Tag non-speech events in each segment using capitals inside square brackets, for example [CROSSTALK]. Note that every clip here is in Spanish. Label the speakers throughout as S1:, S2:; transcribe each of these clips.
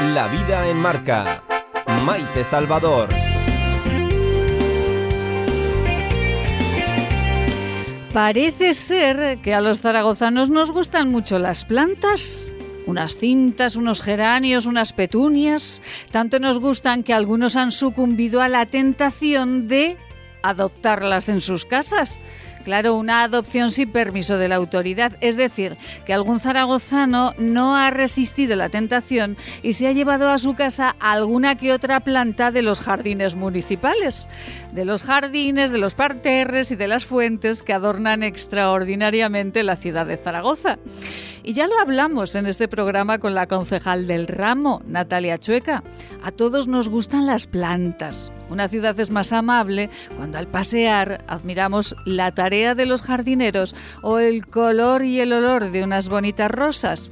S1: La vida en marca. Maite Salvador.
S2: Parece ser que a los zaragozanos nos gustan mucho las plantas. Unas cintas, unos geranios, unas petunias. Tanto nos gustan que algunos han sucumbido a la tentación de adoptarlas en sus casas. Claro, una adopción sin permiso de la autoridad, es decir, que algún zaragozano no ha resistido la tentación y se ha llevado a su casa alguna que otra planta de los jardines municipales, de los jardines, de los parterres y de las fuentes que adornan extraordinariamente la ciudad de Zaragoza. Y ya lo hablamos en este programa con la concejal del ramo, Natalia Chueca. A todos nos gustan las plantas. Una ciudad es más amable cuando al pasear admiramos la tarea de los jardineros o el color y el olor de unas bonitas rosas.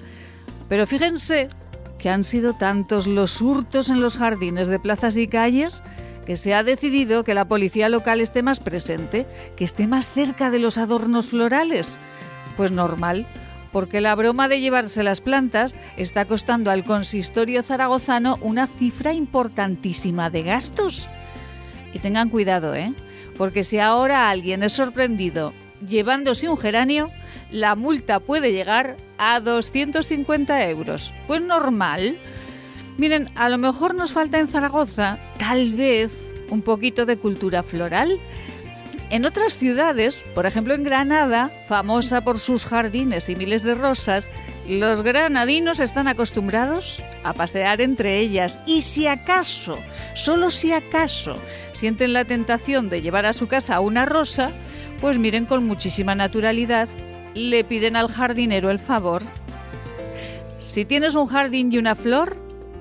S2: Pero fíjense que han sido tantos los hurtos en los jardines de plazas y calles que se ha decidido que la policía local esté más presente, que esté más cerca de los adornos florales. Pues normal, porque la broma de llevarse las plantas está costando al consistorio zaragozano una cifra importantísima de gastos. Y tengan cuidado, ¿eh? Porque si ahora alguien es sorprendido llevándose un geranio, la multa puede llegar a 250 euros. Pues normal. Miren, a lo mejor nos falta en Zaragoza, tal vez, un poquito de cultura floral en otras ciudades, por ejemplo en Granada, famosa por sus jardines y miles de rosas, los granadinos están acostumbrados a pasear entre ellas y si acaso, solo si acaso, sienten la tentación de llevar a su casa una rosa, pues miren con muchísima naturalidad, le piden al jardinero el favor. Si tienes un jardín y una flor,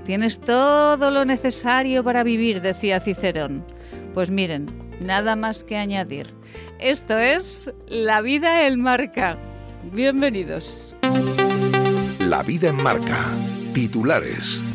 S2: tienes todo lo necesario para vivir, decía Cicerón. Pues miren, Nada más que añadir. Esto es La vida en marca. Bienvenidos.
S3: La vida en marca. Titulares.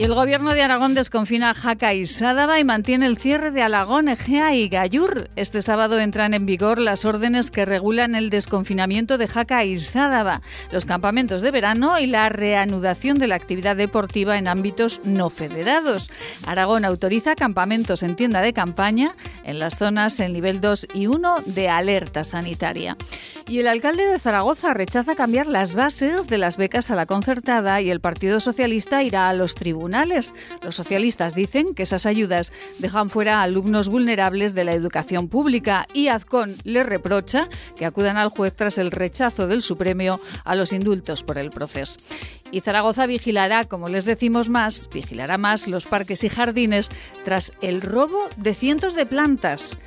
S2: El gobierno de Aragón desconfina Jaca y Sádava y mantiene el cierre de Alagón, Egea y Gallur. Este sábado entran en vigor las órdenes que regulan el desconfinamiento de Jaca y Sádava, los campamentos de verano y la reanudación de la actividad deportiva en ámbitos no federados. Aragón autoriza campamentos en tienda de campaña en las zonas en nivel 2 y 1 de alerta sanitaria. Y el alcalde de Zaragoza rechaza cambiar las bases de las becas a la concertada y el Partido Socialista irá a los tribunales los socialistas dicen que esas ayudas dejan fuera a alumnos vulnerables de la educación pública y Azcón le reprocha que acudan al juez tras el rechazo del Supremo a los indultos por el proceso. Y Zaragoza vigilará, como les decimos más, vigilará más los parques y jardines tras el robo de cientos de plantas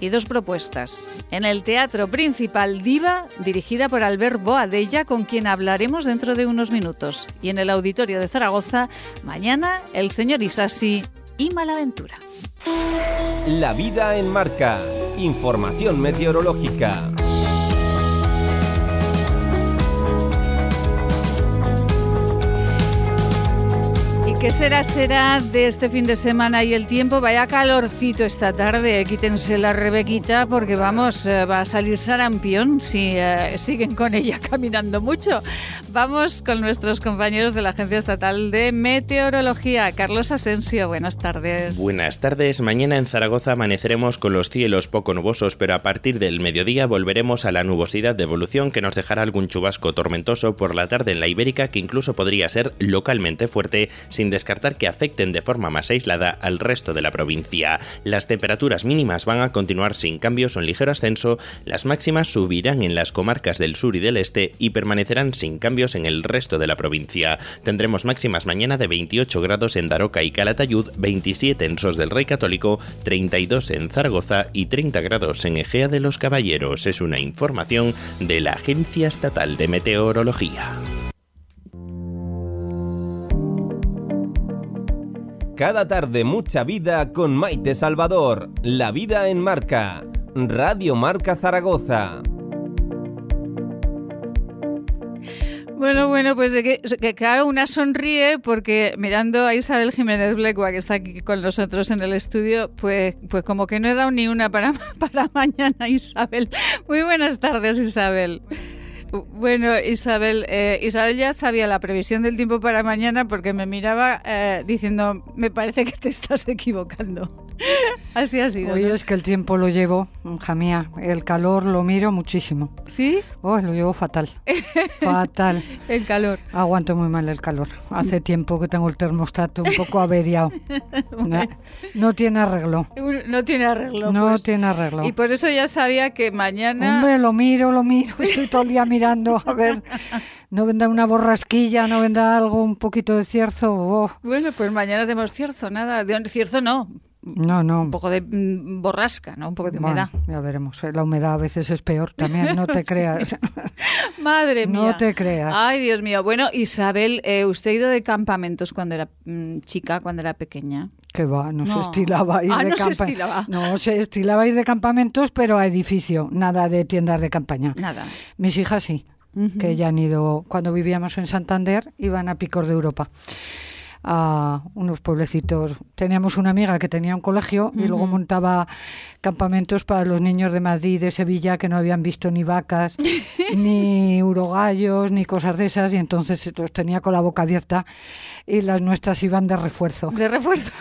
S2: y dos propuestas. En el Teatro Principal Diva, dirigida por Albert Boadella, con quien hablaremos dentro de unos minutos. Y en el Auditorio de Zaragoza, mañana, el señor Isasi y Malaventura.
S1: La vida en marca. Información meteorológica.
S2: ¿Qué será, será de este fin de semana y el tiempo? Vaya calorcito esta tarde, quítense la rebequita porque vamos, eh, va a salir sarampión si eh, siguen con ella [LAUGHS] caminando mucho. Vamos con nuestros compañeros de la Agencia Estatal de Meteorología. Carlos Asensio, buenas tardes.
S4: Buenas tardes. Mañana en Zaragoza amaneceremos con los cielos poco nubosos, pero a partir del mediodía volveremos a la nubosidad de evolución que nos dejará algún chubasco tormentoso por la tarde en la Ibérica que incluso podría ser localmente fuerte sin descartar que afecten de forma más aislada al resto de la provincia. Las temperaturas mínimas van a continuar sin cambios o en ligero ascenso, las máximas subirán en las comarcas del sur y del este y permanecerán sin cambios en el resto de la provincia. Tendremos máximas mañana de 28 grados en Daroca y Calatayud, 27 en Sos del Rey Católico, 32 en Zaragoza y 30 grados en Egea de los Caballeros. Es una información de la Agencia Estatal de Meteorología.
S1: Cada tarde mucha vida con Maite Salvador. La vida en marca. Radio Marca Zaragoza.
S2: Bueno, bueno, pues que, una sonríe porque mirando a Isabel Jiménez Blecua, que está aquí con nosotros en el estudio, pues, pues como que no he dado ni una para, [LAUGHS] para mañana, Isabel. Muy buenas tardes, Isabel. Isabel, eh, Isabel ya sabía la previsión del tiempo para mañana porque me miraba eh, diciendo, me parece que te estás equivocando. [LAUGHS] Así ha sido.
S5: Hoy es que el tiempo lo llevo, hija mía, el calor lo miro muchísimo.
S2: ¿Sí?
S5: Oh, lo llevo fatal. fatal. [LAUGHS]
S2: El calor.
S5: Aguanto muy mal el calor. Hace tiempo que tengo el termostato un poco averiado. [LAUGHS] no, no, tiene arreglo.
S2: No tiene arreglo.
S5: No pues. tiene arreglo.
S2: Y por eso ya sabía que mañana...
S5: Hombre, lo miro, lo miro. Estoy todo el día mirando a ver... No vendrá una borrasquilla, no vendrá algo, un poquito de cierzo. Oh.
S2: Bueno, pues mañana tenemos cierzo, nada. De cierzo no,
S5: no, no.
S2: Un poco de mm, borrasca, ¿no? Un poco de humedad.
S5: ya veremos. ¿eh? La humedad a veces es peor también, no te [LAUGHS] creas. [LAUGHS]
S2: Madre mía.
S5: No te creas.
S2: Ay, Dios mío. Bueno, Isabel, eh, ¿usted ha ido de campamentos cuando era mm, chica, cuando era pequeña?
S5: Que va, no, se estilaba ir
S2: ah,
S5: de
S2: no se estilaba.
S5: No, se estilaba ir de campamentos, pero a edificio, nada de tiendas de campaña.
S2: Nada.
S5: Mis hijas sí, que ya han ido, cuando vivíamos en Santander, iban a Picos de Europa a unos pueblecitos. Teníamos una amiga que tenía un colegio y luego montaba campamentos para los niños de Madrid de Sevilla que no habían visto ni vacas, [LAUGHS] ni urogallos, ni cosas de esas y entonces los tenía con la boca abierta y las nuestras iban de refuerzo.
S2: De refuerzo.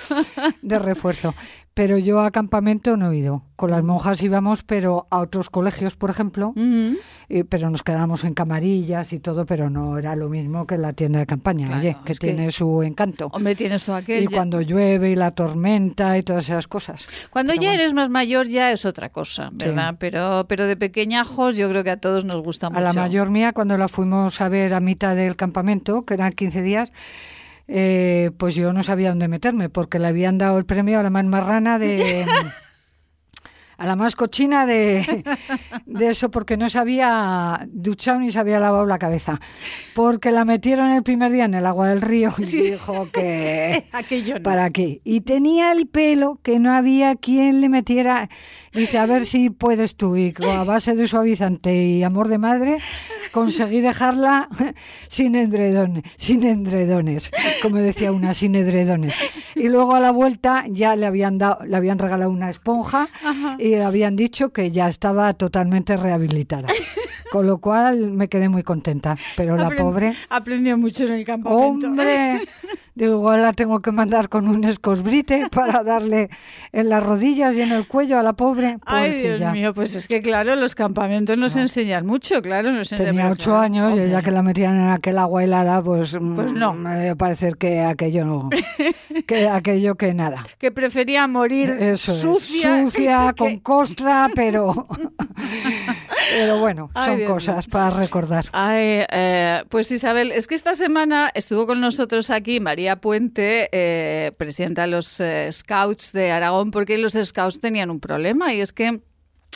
S5: de refuerzo. Pero yo a campamento no he ido. Con las monjas íbamos, pero a otros colegios, por ejemplo, pero nos quedamos en camarillas y todo, pero no era lo mismo que la tienda de campaña, oye, que tiene su encanto.
S2: Hombre, tiene su aquel.
S5: Y cuando llueve y la tormenta y todas esas cosas.
S2: Cuando ya eres más mayor ya es otra cosa, ¿verdad? Pero, pero de pequeñajos yo creo que a todos nos gusta mucho.
S5: A la mayor mía, cuando la fuimos a ver a mitad del campamento, que eran 15 días, eh, pues yo no sabía dónde meterme, porque le habían dado el premio a la más marrana de... [LAUGHS] a la más cochina de, de, eso porque no se había duchado ni se había lavado la cabeza. Porque la metieron el primer día en el agua del río y [LAUGHS] dijo que... [LAUGHS]
S2: Aquello
S5: ¿Para qué? Y tenía el pelo que no había quien le metiera... Dice, a ver si puedes tú. Y a base de suavizante y amor de madre, conseguí dejarla [LAUGHS] sin endredones, sin endredones, como decía una, sin endredones. Y luego a la vuelta ya le habían dado, le habían regalado una esponja y habían dicho que ya estaba totalmente rehabilitada. Con lo cual me quedé muy contenta. Pero la pobre.
S2: Aprendió mucho en el campamento.
S5: ¡Hombre! [LAUGHS] Digo, igual la tengo que mandar con un escosbrite [LAUGHS] para darle en las rodillas y en el cuello a la pobre.
S2: Ay, Dios mío, pues es que claro, los campamentos nos enseñan mucho, claro. Nos
S5: Tenía ocho años y ya que la metían en aquel agua helada, pues,
S2: pues no.
S5: me debe parecer que aquello no, [LAUGHS] que aquello que nada.
S2: Que prefería morir sucia.
S5: Sucia, [LAUGHS] con costra, pero... Pero bueno, son cosas para recordar.
S2: Ay, eh, pues Isabel, es que esta semana estuvo con nosotros aquí María Puente, eh, presidenta de los eh, Scouts de Aragón, porque los Scouts tenían un problema y es que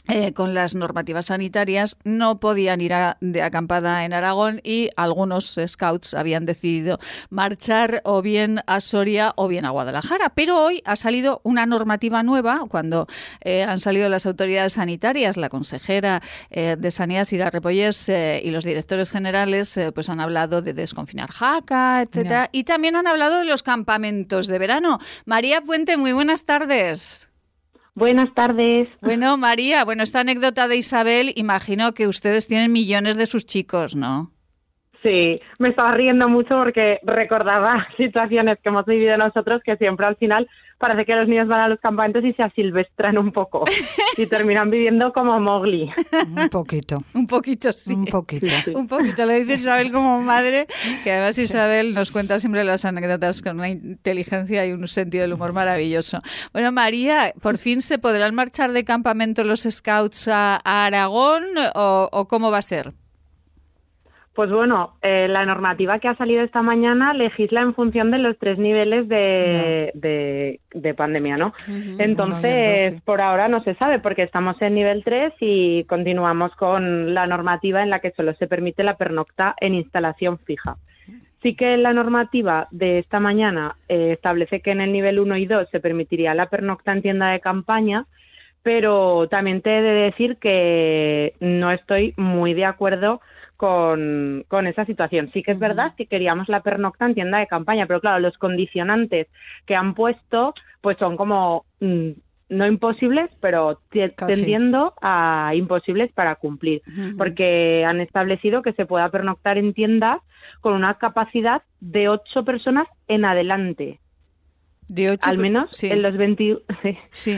S2: eh, con las normativas sanitarias no podían ir de acampada en Aragón y algunos scouts habían decidido marchar o bien a Soria o bien a Guadalajara. Pero hoy ha salido una normativa nueva cuando eh, han salido las autoridades sanitarias, la consejera eh, de Sanidad, Sira Repolles, y los directores generales pues han hablado de desconfinar Jaca, etcétera, y también han hablado de los campamentos de verano. María Puente, muy buenas tardes.
S6: Buenas tardes.
S2: Bueno, María, bueno, esta anécdota de Isabel, imagino que ustedes tienen millones de sus chicos, ¿no?
S6: Sí, me estaba riendo mucho porque recordaba [LAUGHS] situaciones que hemos vivido nosotros que siempre al final parece que los niños van a los campamentos y se asilvestran un poco [LAUGHS] y terminan viviendo como Mowgli.
S5: Un poquito.
S2: un poquito, sí.
S5: Un poquito.
S2: Un poquito. Lo dice Isabel como madre, que además Isabel nos cuenta siempre las anécdotas con una inteligencia y un sentido del humor maravilloso. Bueno, María, ¿por fin se podrán marchar de campamento los scouts a, Aragón o cómo va a ser?
S6: Pues bueno, eh, la normativa que ha salido esta mañana legisla en función de los tres niveles de, de, pandemia, ¿no? Entonces, por ahora no se sabe porque estamos en nivel 3 y continuamos con la normativa en la que solo se permite la pernocta en instalación fija. Sí que la normativa de esta mañana eh, establece que en el nivel 1 y 2 se permitiría la pernocta en tienda de campaña, pero también te he de decir que no estoy muy de acuerdo con, con esa situación. Sí que es verdad que queríamos la pernocta en tienda de campaña, pero claro, los condicionantes que han puesto pues son como mm, no imposibles, pero tendiendo a imposibles para cumplir, porque han establecido que se pueda pernoctar en tiendas con una capacidad de ocho personas en adelante.
S2: De ocho,
S6: al menos en los 20,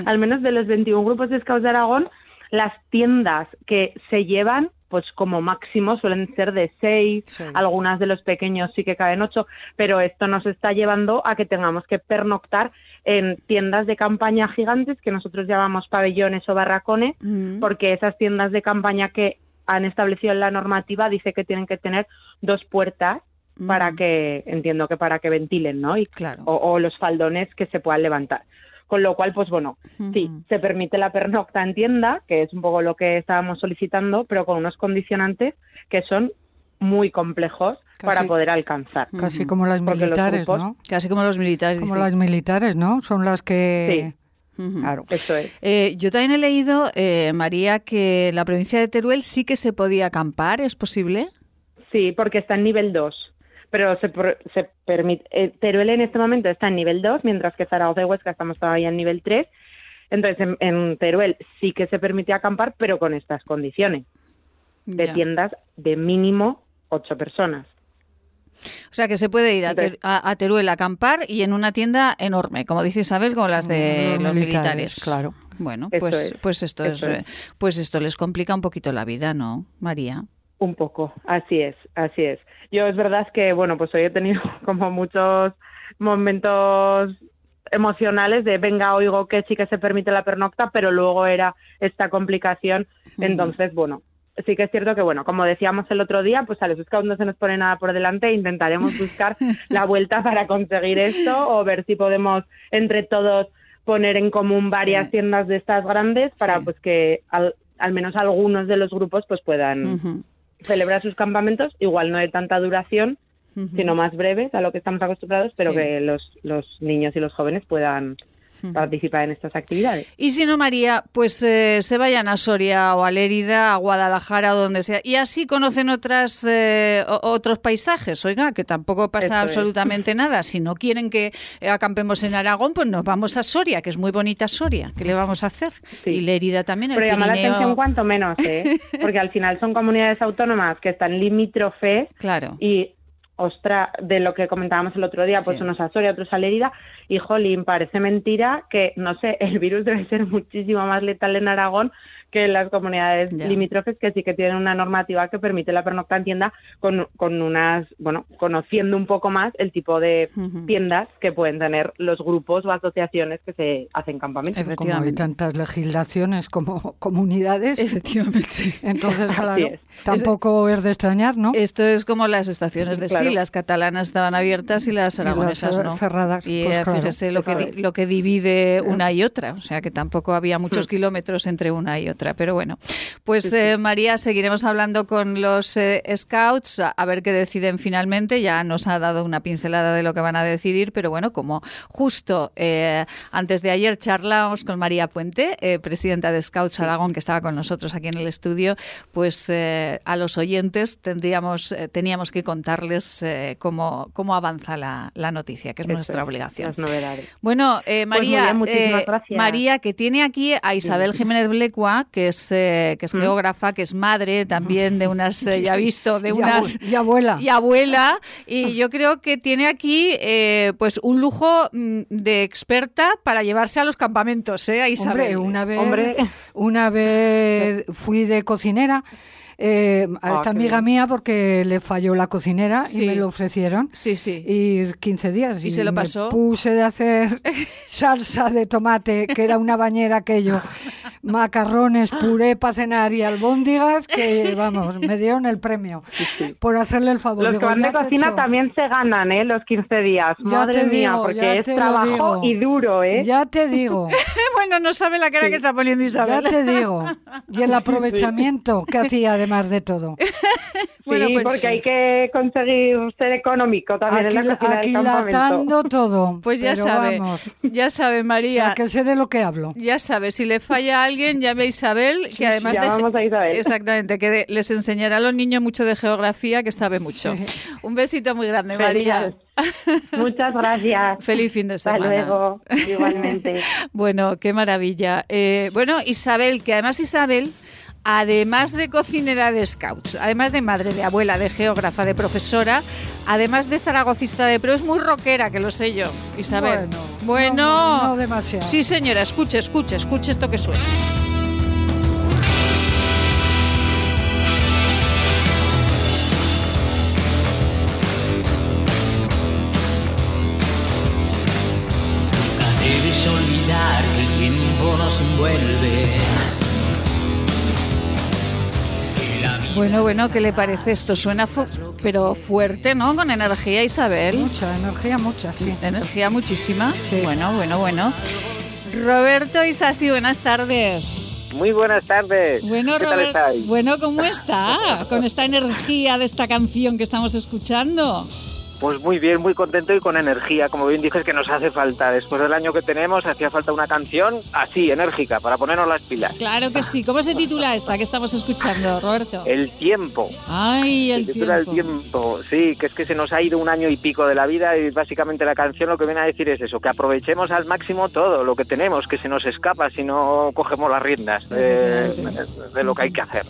S6: al menos de los 21 grupos de Scouts de Aragón, las tiendas que se llevan pues como máximo suelen ser de seis, algunas de los pequeños sí que caben ocho, pero esto nos está llevando a que tengamos que pernoctar en tiendas de campaña gigantes que nosotros llamamos pabellones o barracones, mm. porque esas tiendas de campaña que han establecido en la normativa dice que tienen que tener dos puertas para mm. que, entiendo que para que ventilen, ¿no? Y,
S2: claro.
S6: o los faldones que se puedan levantar. Con lo cual, pues bueno, sí, se permite la pernocta en tienda, que es un poco lo que estábamos solicitando, pero con unos condicionantes que son muy complejos para poder alcanzar.
S5: Casi como las militares, ¿no?
S2: Casi como los militares.
S5: Como las militares, ¿no? Son las
S6: que... Sí. Claro. Eso es.
S2: Eh, yo también he leído, eh, María, que la provincia de Teruel sí que se podía acampar, ¿es posible?
S6: Sí, porque está en nivel 2 pero se, se permite. Eh, Teruel en este momento está en nivel 2, mientras que Zaragoza y Huesca estamos todavía en nivel 3. Entonces, en, Teruel sí que se permite acampar, pero con estas condiciones de tiendas de mínimo ocho personas.
S2: O sea que se puede ir a, Teruel a acampar y en una tienda enorme, como dice Isabel, como las de los militares.
S5: Claro.
S2: Bueno, pues, pues esto es, eh, pues esto les complica un poquito la vida, ¿no, María?
S6: Un poco, así es, así es. Yo es verdad que, bueno, pues hoy he tenido [LAUGHS] como muchos momentos emocionales de venga, oigo que sí que se permite la pernocta, pero luego era esta complicación. Entonces, bueno, sí que es cierto que, bueno, como decíamos el otro día, pues a los scouts no se nos pone nada por delante, intentaremos buscar [LAUGHS] la vuelta para conseguir esto o ver si podemos entre todos poner en común varias tiendas de estas grandes para pues que al, al, menos algunos de los grupos pues puedan celebrar sus campamentos, igual no de tanta duración, sino más breves a lo que estamos acostumbrados, pero que los, los niños y los jóvenes puedan participar en estas actividades.
S2: Y si no, María, pues eh, se vayan a Soria o a Lérida, a Guadalajara o donde sea. Y así conocen otras eh, otros paisajes. Oiga, que tampoco pasa absolutamente [LAUGHS] nada. Si no quieren que acampemos en Aragón, pues nos vamos a Soria, que es muy bonita Soria. ¿Qué le vamos a hacer? Y Lérida también.
S6: Pero llama la atención cuanto menos, ¿eh? [LAUGHS] Porque al final son comunidades autónomas que están limítrofes.
S2: Claro.
S6: Y ostra, de lo que comentábamos el otro día, pues unos a Soria, otros a y jolín, parece mentira que, no sé, [LAUGHS] el virus debe ser muchísimo más letal en Aragón que las comunidades limítrofes que sí que tienen una normativa que permite la pernocta en tienda con, con unas, bueno, conociendo un poco más el tipo de tiendas que pueden tener los grupos o asociaciones que se hacen campamentos.
S5: Como hay tantas legislaciones como comunidades.
S2: Efectivamente.
S5: Entonces, claro, tampoco es, de extrañar, ¿no?
S2: Esto es como las estaciones de esquí, las catalanas estaban abiertas y las aragonesas no.
S5: cerradas.
S2: Y pues fíjese lo que, lo que divide una y otra, o sea que tampoco había muchos hmm. kilómetros entre una y otra. Pero bueno, pues eh, María, seguiremos hablando con los eh, Scouts a, ver qué deciden finalmente. Ya nos ha dado una pincelada de lo que van a decidir, pero bueno, como justo eh, antes de ayer charlamos con María Puente, presidenta de Scouts Aragón, que estaba con nosotros aquí en el estudio, pues a los oyentes tendríamos, teníamos que contarles cómo, cómo avanza la, noticia, que es nuestra obligación. Bueno, pues María, María, que tiene aquí a Isabel Jiménez Blecua, que es, eh, que es mm. geógrafa, que es madre también de unas, eh, ya visto, de [LAUGHS] unas...
S5: Y abuela.
S2: Y abuela. Y yo creo que tiene aquí eh, pues un lujo mm, de experta para llevarse a los campamentos, ¿eh? A Isabel.
S5: una vez, una vez fui de cocinera eh, a ah, esta amiga mía porque le falló la cocinera y me lo ofrecieron.
S2: Sí, sí.
S5: Y 15 días.
S2: ¿Y, se lo pasó?
S5: puse de hacer [LAUGHS] salsa de tomate, que era una bañera aquello, macarrones, puré para cenar y albóndigas, que vamos, me dieron el premio por hacerle el favor.
S6: Los que van de cocina también se ganan, ¿eh? Los 15 días. Madre mía, porque es trabajo y duro, ¿eh?
S5: Ya te digo. [LAUGHS]
S2: bueno, no sabe la cara que está poniendo Isabel.
S5: Ya te digo. Y el [LAUGHS] aprovechamiento que hacía de además de todo. [LAUGHS]
S6: bueno, sí, pues, porque hay que conseguir ser económico también en la cocina del campamento.
S5: todo.
S2: Pues ya sabe, ya sabe María.
S5: que sé de lo que hablo.
S2: Ya sabe, si le falla a alguien, llame a Isabel, que además
S6: de... a Isabel.
S2: Exactamente, que les enseñará a los niños mucho de geografía, que sabe mucho. Un besito muy grande, María. [LAUGHS]
S6: Muchas gracias.
S2: Feliz fin de semana.
S6: Hasta luego, [LAUGHS] igualmente.
S2: bueno, qué maravilla. Eh, bueno, Isabel, que además Isabel además de cocinera de scouts, además de madre, de abuela, de geógrafa, de profesora, además de zaragocista de pro, es muy rockera, que lo sé yo, Isabel.
S5: Bueno, bueno no, demasiado.
S2: Sí, señora, escuche, escuche, escuche esto que suena. Bueno, bueno, ¿qué le parece esto? Suena pero fuerte, ¿no? Con energía, Isabel.
S5: Mucha, energía mucha, sí.
S2: Energía muchísima. Sí. Bueno, bueno, bueno. Roberto Isasi, buenas tardes.
S7: Muy buenas tardes.
S2: Bueno, Roberto, bueno, ¿cómo está? Con esta energía de esta canción que estamos escuchando.
S7: Pues muy bien, muy contento y con energía. Como bien dices, que nos hace falta. Después del año que tenemos, hacía falta una canción así, enérgica, para ponernos las pilas.
S2: Claro que sí. ¿Cómo se titula esta que estamos escuchando, Roberto?
S7: El tiempo.
S2: Ay, el
S7: se titula
S2: tiempo.
S7: El tiempo. Sí, que es que se nos ha ido un año y pico de la vida y básicamente la canción lo que viene a decir es eso, que aprovechemos al máximo todo lo que tenemos, que se nos escapa si no cogemos las riendas de, de lo que hay que hacer.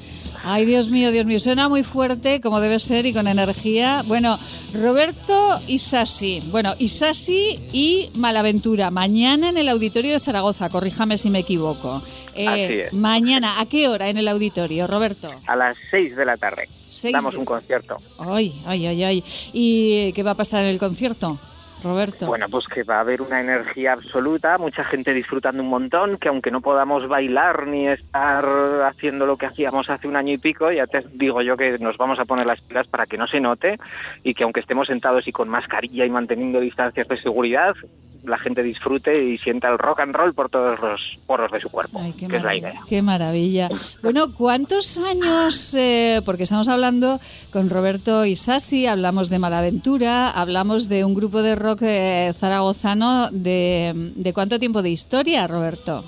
S2: Ay, Dios mío, Dios mío, suena muy fuerte, como debe ser, y con energía. Bueno, Roberto Isasi. Bueno, Isasi y Malaventura. Mañana en el auditorio de Zaragoza, corríjame si me equivoco.
S7: Eh, Así es.
S2: Mañana, ¿a qué hora en el auditorio, Roberto?
S7: A las 6 de la tarde. Damos un concierto.
S2: Ay, ay, ay, ay. ¿Y qué va a pasar en el concierto? Roberto.
S7: Bueno, pues que va a haber una energía absoluta, mucha gente disfrutando un montón, que aunque no podamos bailar ni estar haciendo lo que hacíamos hace un año y pico, ya te digo yo que nos vamos a poner las pilas para que no se note y que aunque estemos sentados y con mascarilla y manteniendo distancias de seguridad, la gente disfrute y sienta el rock and roll por todos los poros de su cuerpo, que es la idea.
S2: Qué maravilla. Bueno, ¿cuántos años? Eh, porque estamos hablando con Roberto Isasi, hablamos de Malaventura, hablamos de un grupo de rock eh, zaragozano. De, ¿De cuánto tiempo de historia, Roberto?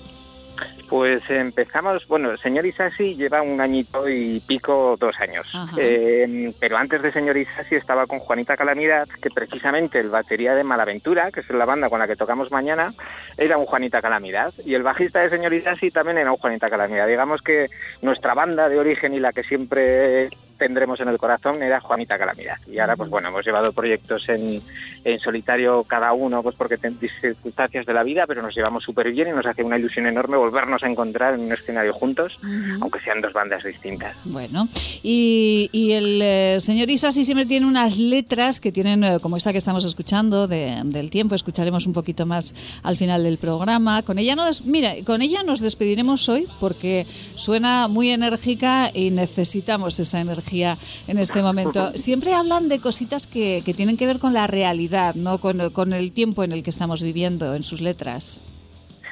S7: Pues empezamos, bueno, el señor Isasi lleva un añito y pico, dos años. Eh, pero antes de señor Isasi estaba con Juanita Calamidad, que precisamente el batería de Malaventura, que es la banda con la que tocamos mañana, era un Juanita Calamidad. Y el bajista de señor Isasi también era un Juanita Calamidad. Digamos que nuestra banda de origen y la que siempre tendremos en el corazón era Juanita Calamidad. Y ahora, pues bueno, hemos llevado proyectos en, en solitario cada uno, pues porque tenemos circunstancias de la vida, pero nos llevamos súper bien y nos hace una ilusión enorme volvernos a encontrar en un escenario juntos, aunque sean dos bandas distintas.
S2: Bueno, y, y el eh, señor Isasi siempre tiene unas letras que tienen, eh, como esta que estamos escuchando, de, del tiempo, escucharemos un poquito más al final del programa. Con ella nos, mira, con ella nos despediremos hoy porque suena muy enérgica y necesitamos esa energía en este momento. [LAUGHS] Siempre hablan de cositas que, que tienen que ver con la realidad, ¿no? Con, con el tiempo en el que estamos viviendo en sus letras.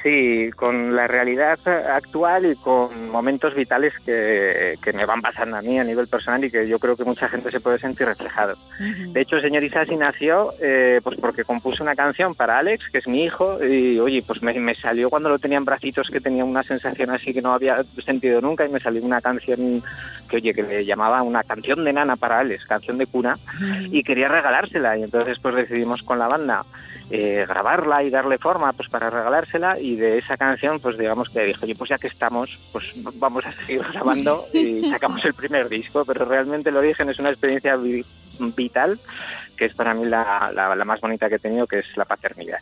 S7: Sí, con la realidad actual y con momentos vitales que, que, me van pasando a mí a nivel personal y que yo creo que mucha gente se puede sentir reflejado. Uh -huh. De hecho, el señor Isasi nació eh, pues porque compuse una canción para Alex, que es mi hijo, y oye, pues me, me, salió cuando lo tenía en bracitos que tenía una sensación así que no había sentido nunca y me salió una canción que oye, que le llamaba una canción de nana para Alex, canción de cuna, uh -huh. y quería regalársela y entonces pues decidimos con la banda eh, grabarla y darle forma pues para regalársela y de esa canción pues digamos que dijo, oye pues ya que estamos pues vamos a seguir [LAUGHS] grabando y [LAUGHS] sacamos el primer disco, pero realmente el origen es una experiencia vi vital que es para mí la, la, la más bonita que he tenido que es la paternidad.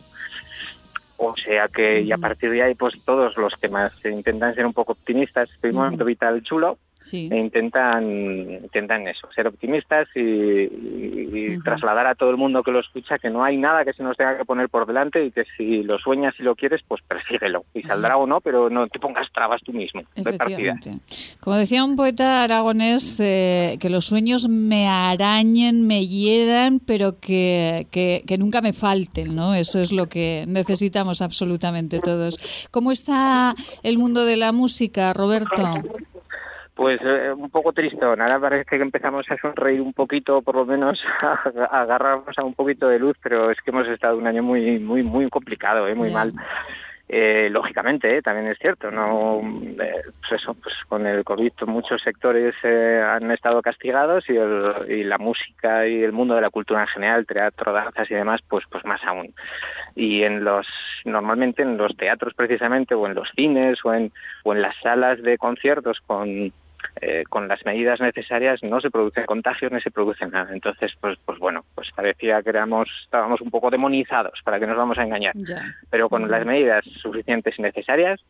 S7: O sea que, y a partir de ahí, pues todos los que más intentan ser un poco optimistas, es un momento vital chulo,
S2: Sí.
S7: e intentan intentan eso ser optimistas y, y, y -huh. trasladar a todo el mundo que lo escucha que no hay nada que se nos tenga que poner por delante y que si lo sueñas y lo quieres pues persíguelo. Y saldrá o no pero no te pongas trabas tú mismo. De partida.
S2: Como decía un poeta aragonés eh, que los sueños me arañen me hieran pero que, que, que nunca me falten no eso es lo que necesitamos absolutamente todos. Cómo está el mundo de la música Roberto
S7: Pues eh, un poco triste, ahora parece que empezamos a sonreír un poquito, por lo menos [LAUGHS] a, agarrarnos a un poquito de luz, pero es que hemos estado un año muy muy muy complicado, ¿eh? muy mal. Eh, lógicamente, eh, también es cierto, no, eh, pues eso, pues con el COVID muchos sectores han estado castigados y, y, la música y el mundo de la cultura en general, teatro, danzas y demás, pues, pues más aún. Y en los, normalmente en los teatros precisamente, o en los cines, o en, o en las salas de conciertos con eh, con las medidas necesarias no se producen contagios ni se produce nada. Entonces, pues, pues bueno, pues parecía que éramos, estábamos un poco demonizados, para que nos vamos a engañar. Pero con las medidas suficientes y necesarias,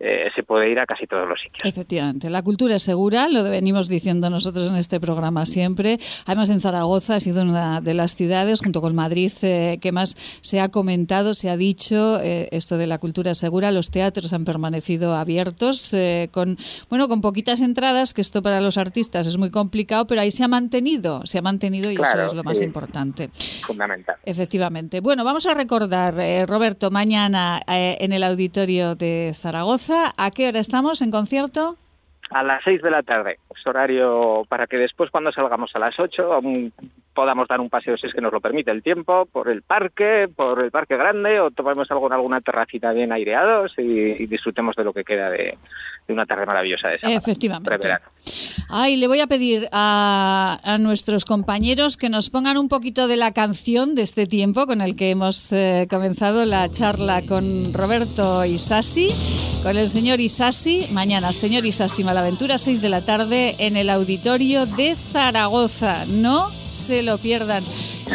S7: eh, se puede ir a casi todos los sitios.
S2: Efectivamente, la cultura es segura, lo venimos diciendo nosotros en este programa siempre. Además, en Zaragoza ha sido una de las ciudades, junto con Madrid, eh, que más se ha comentado, se ha dicho eh, esto de la cultura segura. Los teatros han permanecido abiertos con, bueno, con poquitas entradas, que esto para los artistas es muy complicado, pero ahí se ha mantenido, se ha mantenido y eso es lo más importante.
S7: Fundamental.
S2: Efectivamente. Bueno, vamos a recordar, Roberto, mañana en el auditorio de Zaragoza ¿A qué hora estamos en concierto?
S7: A las seis de la tarde. Es horario para que después, cuando salgamos a las ocho, podamos dar un paseo, si es que nos lo permite el tiempo, por el parque, por el parque grande, o tomemos algo alguna terracita bien aireados y, disfrutemos de lo que queda de, una tarde maravillosa de sábado.
S2: Efectivamente. Ay, le voy a pedir a, nuestros compañeros que nos pongan un poquito de la canción de este tiempo con el que hemos eh, comenzado la charla con Roberto Isasi, con el señor Isasi. Mañana, señor Isasi Malaventura, 6 de la tarde en el auditorio de Zaragoza. No se lo pierdan.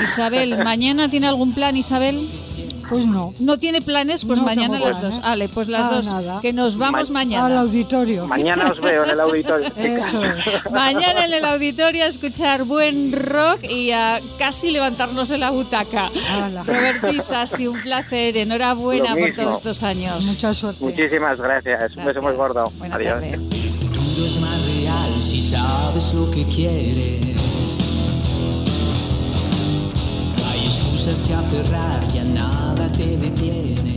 S2: Isabel, [LAUGHS] ¿mañana tiene algún plan, Isabel?
S5: Pues no.
S2: ¿No tiene planes? Pues mañana las dos. Vale, pues las ah, dos. Que nos vamos mañana.
S5: Al auditorio.
S7: Mañana os veo en el auditorio. [LAUGHS]
S2: Mañana en el auditorio a escuchar buen rock y a casi levantarnos de la butaca. Roberto Isasi, un placer. Enhorabuena por todos estos años.
S5: Mucha suerte.
S7: Muchísimas gracias. Un beso muy gordo. Adiós.
S8: El futuro es más real si sabes lo que quieres. Excusas que aferrar, ya nada te detiene.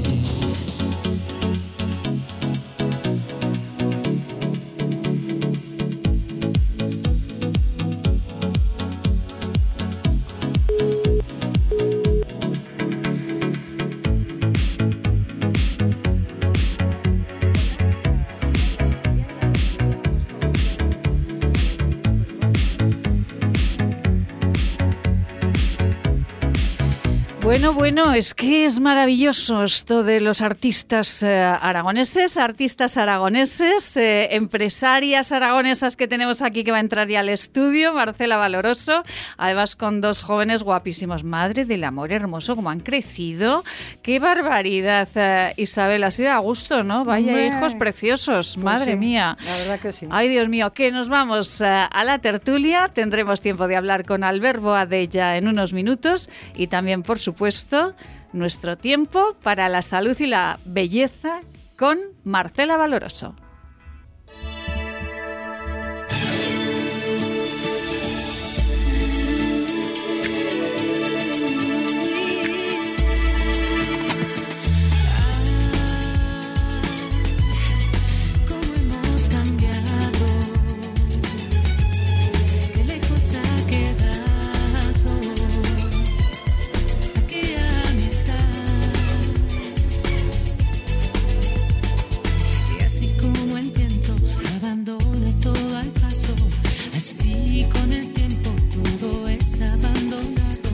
S2: Bueno, bueno, es que es maravilloso esto de los artistas eh, aragoneses, artistas aragoneses, eh, empresarias aragonesas que tenemos aquí que va a entrar ya al estudio, Marcela Valoroso, además con dos jóvenes guapísimos. Madre del amor hermoso, como han crecido. Qué barbaridad, eh, Isabel, ha sido a gusto, ¿no? Vaya hijos preciosos, pues madre mía.
S5: La verdad que sí.
S2: Ay, Dios mío, que nos vamos a la tertulia. Tendremos tiempo de hablar con Albert Boadella en unos minutos y también, por supuesto, nuestro tiempo para la salud y la belleza con Marcela Valoroso.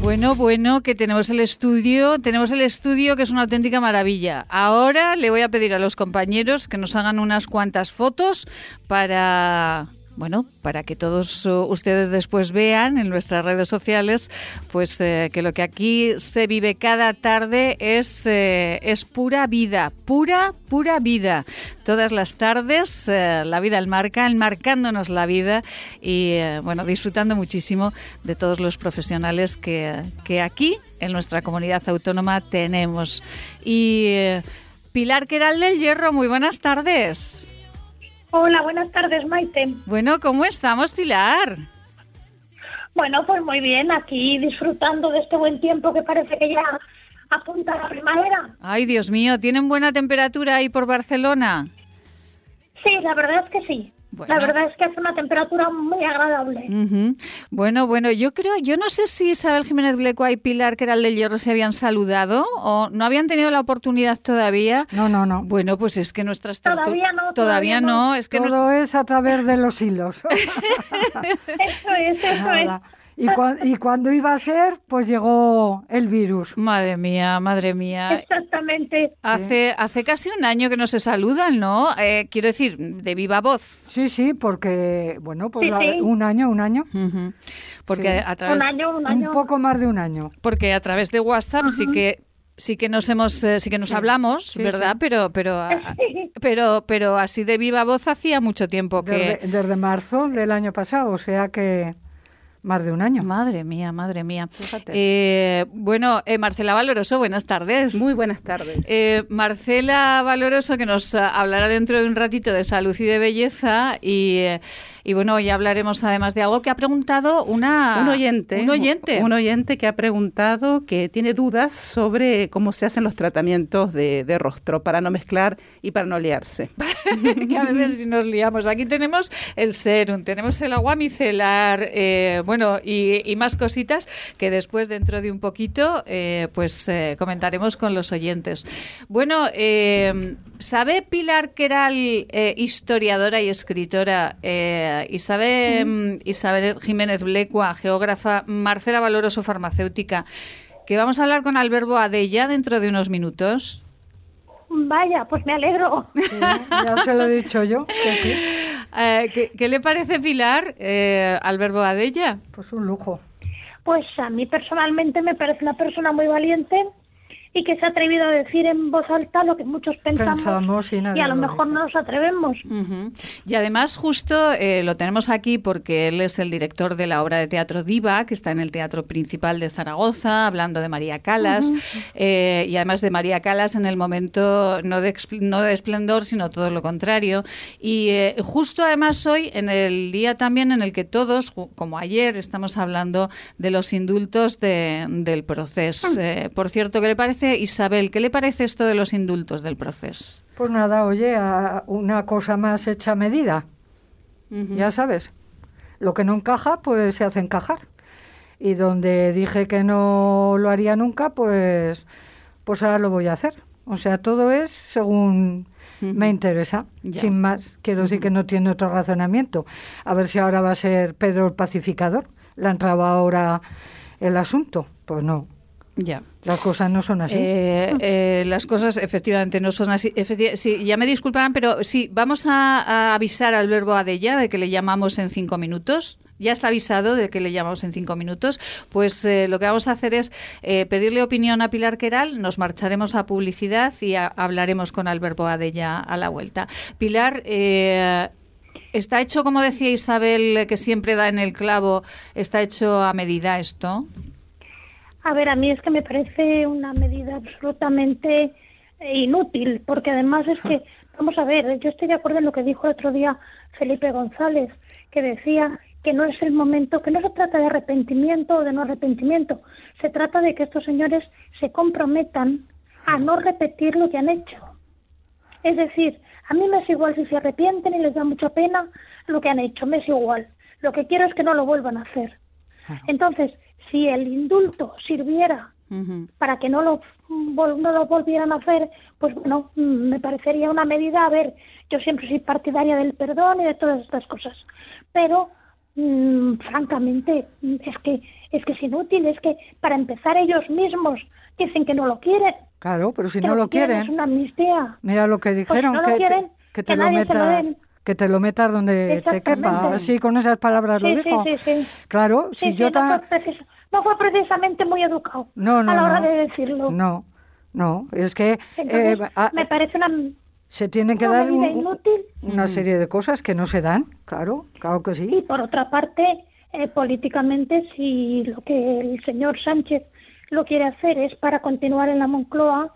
S2: Bueno, bueno, que tenemos el estudio, tenemos el estudio que es una auténtica maravilla. Ahora le voy a pedir a los compañeros que nos hagan unas cuantas fotos para bueno, para que todos uh, ustedes después vean en nuestras redes sociales, pues eh, que lo que aquí se vive cada tarde es, eh, es pura vida, pura, pura vida. Todas las tardes, eh, la vida al marca, enmarcándonos la vida y, bueno, disfrutando muchísimo de todos los profesionales que, que aquí, en nuestra comunidad autónoma, tenemos. Y Pilar Queral del Hierro, muy buenas tardes.
S9: Hola, buenas tardes, Maite.
S2: Bueno, ¿cómo estamos, Pilar?
S9: Bueno, pues muy bien, aquí disfrutando de este buen tiempo que parece que ya apunta a la primavera.
S2: Ay, Dios mío, ¿tienen buena temperatura ahí por Barcelona?
S9: Sí, la verdad es que sí. La verdad es que hace una temperatura muy agradable.
S2: Bueno, bueno, yo creo, yo no sé si Isabel Jiménez Blecua y Pilar, que era el del Hierro, se habían saludado o no habían tenido la oportunidad todavía.
S5: No, no, no.
S2: Bueno, pues es que nuestras
S9: Todavía no.
S2: Todavía, no. Es que
S5: Todo es a través de los hilos. [LAUGHS]
S9: eso es, eso es.
S5: Y, y, cuando iba a ser, pues llegó el virus.
S2: Madre mía, madre mía.
S9: Exactamente.
S2: Hace, hace casi un año que no se saludan, ¿no? Eh, quiero decir, de viva voz.
S5: Sí, sí, porque, bueno, pues un año, un año.
S2: Porque a través...
S9: Un año, un año.
S5: Un poco más de un año.
S2: Porque a través de WhatsApp sí que sí que nos hemos eh, sí que nos hablamos verdad pero pero [LAUGHS] pero pero así de viva voz hacía mucho tiempo
S5: que desde marzo del año pasado o sea que más de un año.
S2: Madre mía, madre mía. Eh, bueno, eh, Marcela Valoroso, buenas tardes.
S10: Muy buenas tardes.
S2: Eh, Marcela Valoroso, que nos hablará dentro de un ratito de salud y de belleza y y bueno, hoy hablaremos además de algo que ha preguntado una,
S10: un oyente.
S2: Un oyente.
S10: Un oyente que ha preguntado que tiene dudas sobre cómo se hacen los tratamientos de, rostro para no mezclar y para no liarse. [LAUGHS]
S2: que a veces nos liamos. Aquí tenemos el serum, tenemos el agua micelar, eh, bueno, y, más cositas que después, dentro de un poquito, eh, pues eh, comentaremos con los oyentes. Bueno, ¿sabe Pilar Queral, historiadora y escritora, Isabel, Isabel Jiménez Blecua, geógrafa, Marcela Valoroso, farmacéutica, que vamos a hablar con Alberto Adella dentro de unos minutos.
S9: Vaya, pues me alegro.
S5: ya se lo he dicho yo.
S2: Eh, ¿qué, le parece Pilar, eh, Alberto Adella?
S5: Pues un lujo.
S9: Pues a mí personalmente me parece una persona muy valiente y que se ha atrevido a decir en voz alta lo que muchos pensamos, y, a lo mejor no nos atrevemos.
S2: Y además justo eh, lo tenemos aquí porque él es el director de la obra de teatro Diva, que está en el Teatro Principal de Zaragoza, hablando de María Calas, eh, y además de María Calas en el momento no de, no de esplendor, sino todo lo contrario. Y eh, justo además hoy, en el día también en el que todos, como ayer, estamos hablando de los indultos del proceso. Mm. por cierto, ¿qué le parece? Isabel? ¿Qué le parece esto de los indultos del proceso?
S5: Pues nada, oye, una cosa más hecha a medida. Ya sabes, lo que no encaja, pues se hace encajar. Y donde dije que no lo haría nunca, pues, pues ahora lo voy a hacer. O sea, todo es según me interesa, sin más. Quiero decir que no tiene otro razonamiento. A ver si ahora va a ser Pedro el pacificador. ¿Le ha entrado ahora el asunto? Pues no.
S2: Ya.
S5: Las cosas no son así.
S2: Eh, eh, las cosas efectivamente no son así. sí, ya me disculparán, pero sí, vamos a, avisar al verbo adella de que le llamamos en cinco minutos. Ya está avisado de que le llamamos en cinco minutos. Pues eh, lo que vamos a hacer es pedirle opinión a Pilar Queral, nos marcharemos a publicidad y hablaremos con Alberto Adella a la vuelta. Pilar, ¿está hecho, como decía Isabel, que siempre da en el clavo, está hecho a medida esto?
S9: A ver, a mí es que me parece una medida absolutamente eh, inútil, porque además es que, [LAUGHS] vamos a ver, yo estoy de acuerdo en lo que dijo el otro día Felipe González, que decía que no es el momento, que no se trata de arrepentimiento o de no arrepentimiento, se trata de que estos señores se comprometan a no repetir lo que han hecho. Es decir, a mí me es igual si se arrepienten y les da mucha pena lo que han hecho, me es igual. Lo que quiero es que no lo vuelvan a hacer. Entonces, si el indulto sirviera para que no lo, no lo volvieran a hacer, pues bueno, mm, me parecería una medida, a ver, yo siempre soy partidaria del perdón y de todas estas cosas, pero mm, francamente es que es que es inútil, es que para empezar ellos mismos dicen que no lo quieren.
S5: Claro, pero si no lo quieren,
S9: es una amnistía.
S5: Mira lo que pues dijeron, que, que, te lo metas que te lo metas donde te quepa. Así con esas palabras lo dijo.
S9: Sí, sí,
S5: claro, si yo
S9: tan no fue precisamente muy educado
S5: no, a
S9: la hora de decirlo.
S5: No, no, es que...
S9: Eh, me parece una...
S5: Se tienen que dar una serie de cosas que no se dan, claro, claro que sí.
S9: Y por otra parte, eh, políticamente, si lo que el señor Sánchez lo quiere hacer es para continuar en la Moncloa,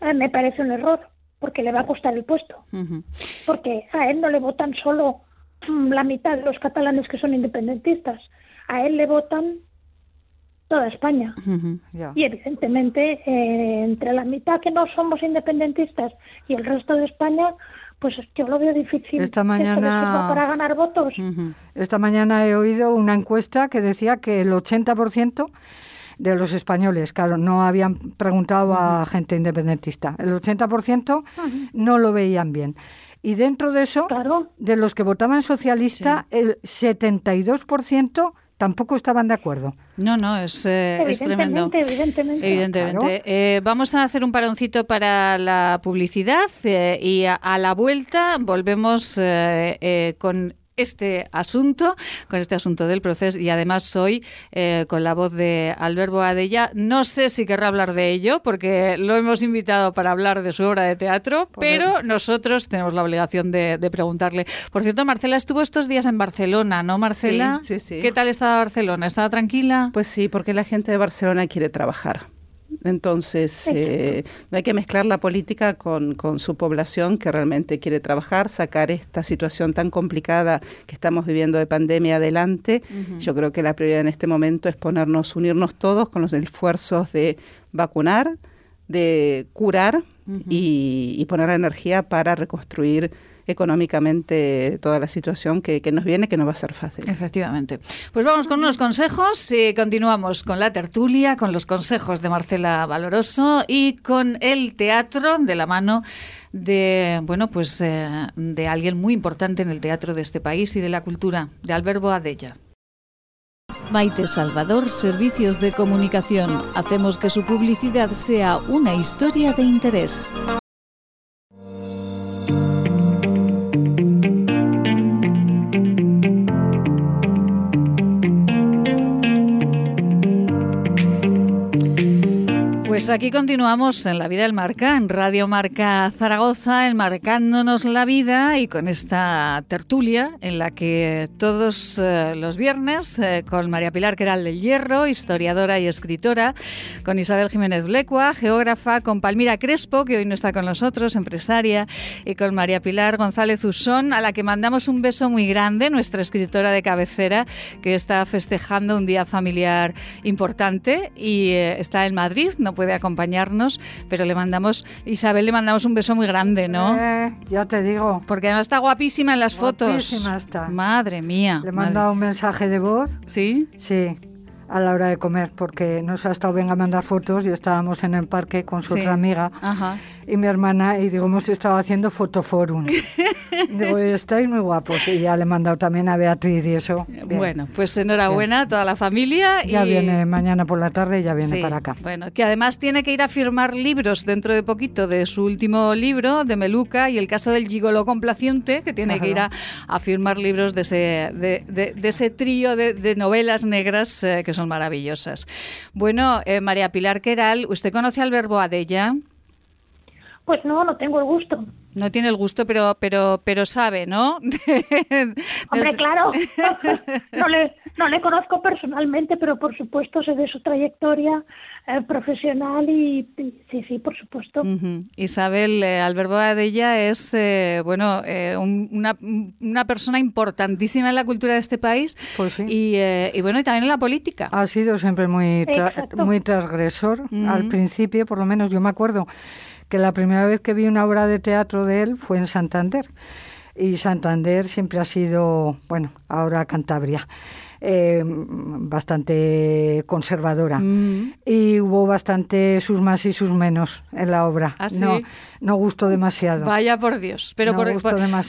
S9: eh, me parece un error, porque le va a costar el puesto. Porque a él no le votan solo mm, la mitad de los catalanes que son independentistas, a él le votan toda España. Y evidentemente, eh, entre la mitad que no somos independentistas y el resto de España, pues yo lo veo difícil.
S5: Esta mañana
S9: para ganar votos.
S5: Esta mañana he oído una encuesta que decía que el 80% de los españoles, claro, no habían preguntado a gente independentista, el 80% no lo veían bien. Y dentro de eso, de los que votaban socialista, el 72% tampoco estaban de acuerdo.
S2: No, no, es, eh, tremendo.
S9: Evidentemente.
S2: Evidentemente. Eh, vamos a hacer un paroncito para la publicidad eh, y a, la vuelta volvemos con este asunto, con este asunto del proceso y además hoy eh, con la voz de Albert Boadella. No sé si querrá hablar de ello porque lo hemos invitado para hablar de su obra de teatro, pero nosotros tenemos la obligación de, preguntarle. Por cierto, Marcela estuvo estos días en Barcelona, ¿no, Marcela?
S10: Sí, sí, sí.
S2: ¿Qué tal estaba Barcelona? ¿Estaba tranquila?
S10: Pues sí, porque la gente de Barcelona quiere trabajar. Entonces, eh, no hay que mezclar la política con, su población que realmente quiere trabajar, sacar esta situación tan complicada que estamos viviendo de pandemia adelante. Yo creo que la prioridad en este momento es ponernos, unirnos todos con los esfuerzos de vacunar, de curar y, y poner la energía para reconstruir económicamente toda la situación que, nos viene, que no va a ser fácil.
S2: Efectivamente. Pues vamos con unos consejos y continuamos con la tertulia, con los consejos de Marcela Valoroso y con el teatro de la mano de bueno pues eh, de alguien muy importante en el teatro de este país y de la cultura, de Alberto Adella.
S11: Maite Salvador, Servicios de Comunicación. Hacemos que su publicidad sea una historia de interés.
S2: Pues aquí continuamos en La Vida del Marca, en Radio Marca Zaragoza, enmarcándonos la vida y con esta tertulia en la que todos eh, los viernes, eh, con María Pilar Queral del Hierro, historiadora y escritora, con Isabel Jiménez Blecua, geógrafa, con Palmira Crespo, que hoy no está con nosotros, empresaria, y con María Pilar González Usón, a la que mandamos un beso muy grande, nuestra escritora de cabecera, que está festejando un día familiar importante y eh, está en Madrid, no puede acompañarnos, pero le mandamos, Isabel, le mandamos un beso muy grande, ¿no?
S5: Eh, ya te digo.
S2: Porque además está guapísima en las
S5: guapísima
S2: fotos.
S5: Está.
S2: Madre mía.
S5: Le he mandado un mensaje de voz.
S2: ¿Sí?
S5: Sí a la hora de comer, porque nos ha estado bien a mandar fotos y estábamos en el parque con su otra amiga. Ajá y mi hermana, y digo, hemos estado haciendo fotoforum. [LAUGHS] digo, estáis muy guapos. Y ya le he mandado también a Beatriz y eso.
S2: Bueno, pues enhorabuena a toda la familia.
S5: Ya viene mañana por la tarde y ya viene para acá.
S2: Bueno, que además tiene que ir a firmar libros dentro de poquito de su último libro, de Meluca, y el caso del gigolo complaciente, que tiene que ir a, firmar libros de ese, de, ese trío de, novelas negras eh, que son maravillosas. Bueno, eh, María Pilar Queral, ¿usted conoce al verbo adella?
S9: Pues no, no tengo el gusto.
S2: No tiene el gusto, pero pero pero sabe, ¿no? [LAUGHS]
S9: Hombre, claro. [LAUGHS] no, le, no le conozco personalmente, pero por supuesto sé de su trayectoria eh, profesional y, sí, sí, por supuesto.
S2: Isabel eh, Alberboa de ella es, eh, bueno, una, una, persona importantísima en la cultura de este país
S5: pues sí.
S2: y, bueno, y también en la política.
S5: Ha sido siempre muy, muy transgresor, al principio, por lo menos yo me acuerdo que la primera vez que vi una obra de teatro de él fue en Santander. Y Santander siempre ha sido, bueno, ahora Cantabria, eh, bastante conservadora. Mm. Y hubo bastante sus más y sus menos en la obra.
S2: ¿Ah,
S5: no, no gustó demasiado.
S2: Vaya por Dios. Pero por,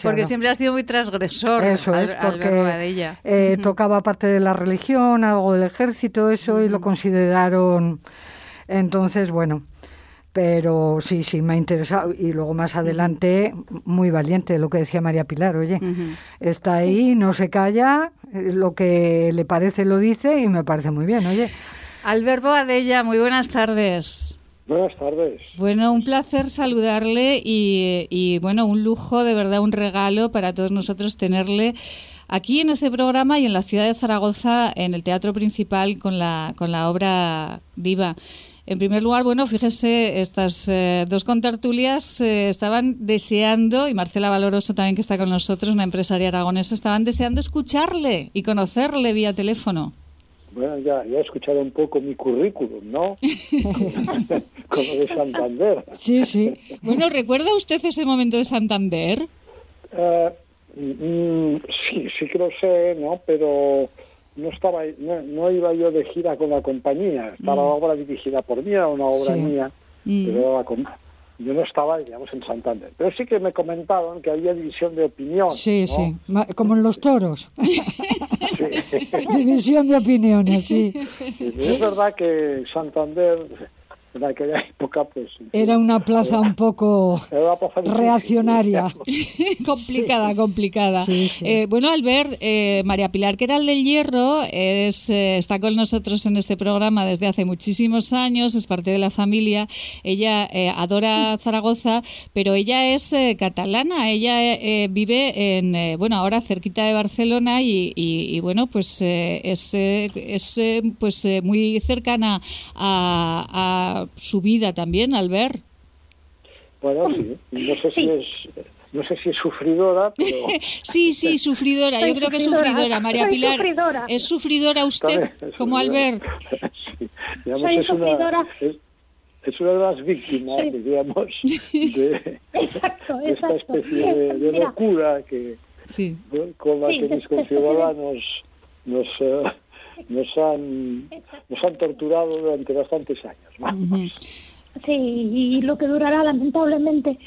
S2: porque siempre ha sido muy transgresor.
S5: Eso es, porque eh, tocaba parte de la religión, algo del ejército, eso, y lo consideraron. Entonces, bueno, pero sí, sí, me ha interesado. Y luego más adelante, muy valiente, lo que decía María Pilar, oye, está ahí, no se calla, eh, lo que le parece lo dice y me parece muy bien, oye.
S2: Alberto Adella, muy buenas tardes.
S12: Buenas tardes.
S2: Bueno, un placer saludarle y, y, bueno, un lujo, de verdad, un regalo para todos nosotros tenerle aquí en este programa y en la ciudad de Zaragoza, en el teatro principal con la, con la obra viva. En primer lugar, bueno, fíjese, estas eh, dos contertulias eh, estaban deseando, y Marcela Valoroso también que está con nosotros, una empresaria aragonesa, estaban deseando escucharle y conocerle vía teléfono.
S12: Bueno, ya, ya he escuchado un poco mi currículum, ¿no? [LAUGHS] Como de Santander.
S5: Sí, sí.
S2: Bueno, ¿recuerda usted ese momento de Santander?
S12: Eh, mm, sí, sí que lo sé, ¿no? Pero no estaba, no, iba yo de gira con la compañía. Estaba la obra dirigida por mí, era una obra mía, pero la, yo no estaba, digamos, en Santander. Pero sí que me comentaron que había división de opinión.
S5: Sí, sí, como en los toros. [LAUGHS] división de opiniones, sí.
S12: Es verdad que Santander en aquella época pues
S5: era una plaza un poco [LAUGHS] reaccionaria. [LAUGHS]
S2: complicada complicada. Eh, bueno al ver eh, María Pilar que era el del Hierro es, eh, está con nosotros en este programa desde hace muchísimos años es parte de la familia. Ella adora Zaragoza pero ella es catalana. Ella vive en bueno ahora cerquita de Barcelona y, y bueno pues es, es pues muy cercana a su vida también al ver.
S12: Bueno, sí, no sé si es no sé si es sufridora, [LAUGHS] pero...
S2: sí, sí, sufridora, yo creo que es sufridora, María Pilar. ¿Es sufridora usted, como al ver? [LAUGHS]
S12: Sí, digamos, es una, es, una de las víctimas, digamos, [LAUGHS] de, esta especie de, locura que con la que mis conciudadanos nos... Eh, nos han, nos han torturado durante bastantes años.
S9: Sí, y lo que durará lamentablemente.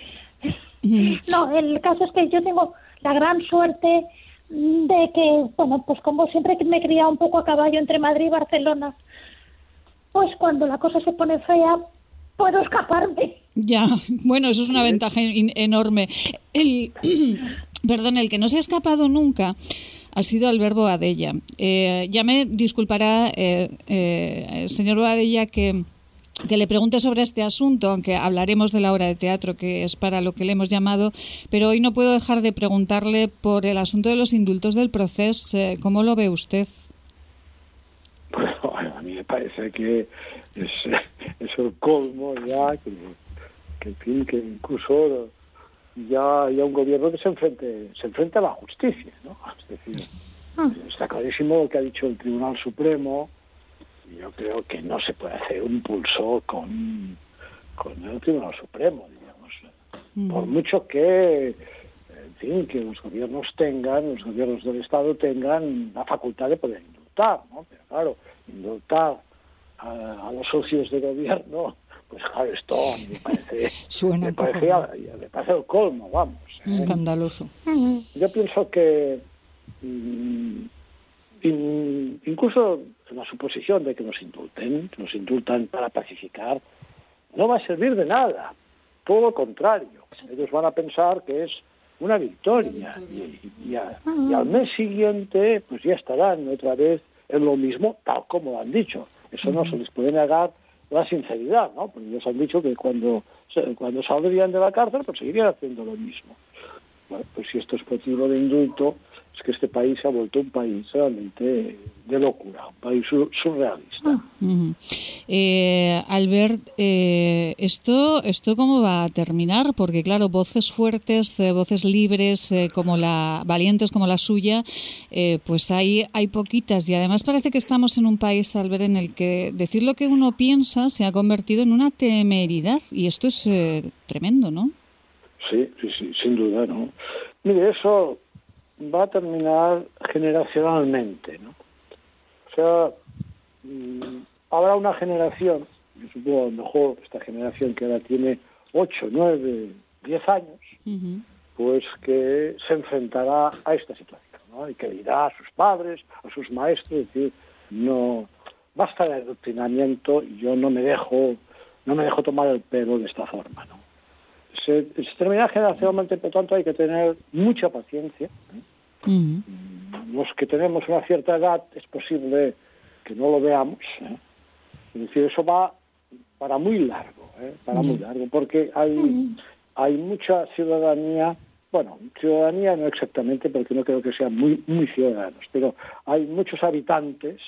S9: No, el caso es que yo tengo la gran suerte de que, bueno, pues como siempre me he criado un poco a caballo entre Madrid y Barcelona, pues cuando la cosa se pone fea, puedo escaparme.
S2: Ya, bueno, eso es una ventaja enorme. El, [CLEARS THROAT] perdón, el que no se ha escapado nunca ha sido al verbo Adella. Eh, ya me disculpará, eh, eh, señor Boadella, que que le pregunte sobre este asunto, aunque hablaremos de la obra de teatro, que es para lo que le hemos llamado, pero hoy no puedo dejar de preguntarle por el asunto de los indultos del proceso. Eh, ¿Cómo lo ve usted?
S12: Bueno, a mí me parece que es, [LAUGHS] el colmo ya, que, que, en fin, que incluso ya haya un gobierno que se enfrente, se enfrente a la justicia, ¿no? Es decir, ah. está clarísimo lo que ha dicho el Tribunal Supremo, y yo creo que no se puede hacer un pulso con, con el Tribunal Supremo, digamos. Por mucho que, en fin, que los gobiernos tengan, los gobiernos del Estado tengan la facultad de poder indultar, ¿no? Pero claro, indultar a, a los socios de gobierno pues claro, esto me parece, [LAUGHS] Suena me, parece, me parece el colmo, vamos.
S5: ¿eh? Escandaloso.
S12: Yo pienso que mm, incluso en la suposición de que nos indulten, que nos indultan para pacificar, no va a servir de nada. Todo lo contrario. Ellos van a pensar que es una victoria. Y, al mes siguiente, pues ya estarán otra vez en lo mismo, tal como han dicho. Eso no se les puede negar la sinceridad, ¿no? Porque ellos han dicho que cuando, cuando saldrían de la cárcel, pues seguirían haciendo lo mismo. Bueno, pues si esto es motivo de indulto, es que este país se ha vuelto un país realmente de locura, un país surrealista.
S2: Ah. Eh, Albert, eh, ¿esto, ¿esto cómo va a terminar? Porque claro, voces fuertes, eh, voces libres, como la valientes como la suya, pues hay, hay poquitas y además parece que estamos en un país, Albert, en el que decir lo que uno piensa se ha convertido en una temeridad y esto es tremendo, ¿no?
S12: Sí, sí, sí, sin duda, ¿no? Mire, eso va a terminar generacionalmente, ¿no? O sea, mm, habrá una generación, yo supongo a lo mejor esta generación que ahora tiene 8, 9, 10 años, pues que se enfrentará a esta situación, ¿no? Y que dirá a sus padres, a sus maestros, es decir, no, basta de adoctrinamiento y yo no me dejo, no me dejo tomar el pelo de esta forma, ¿no? Se, termina generacionalmente, por tanto hay que tener mucha paciencia. ¿eh? Los que tenemos una cierta edad es posible que no lo veamos. ¿eh? Es decir, eso va para muy largo, ¿eh? para muy largo, porque hay, hay mucha ciudadanía, bueno, ciudadanía no exactamente, porque no creo que sean muy, muy ciudadanos, pero hay muchos habitantes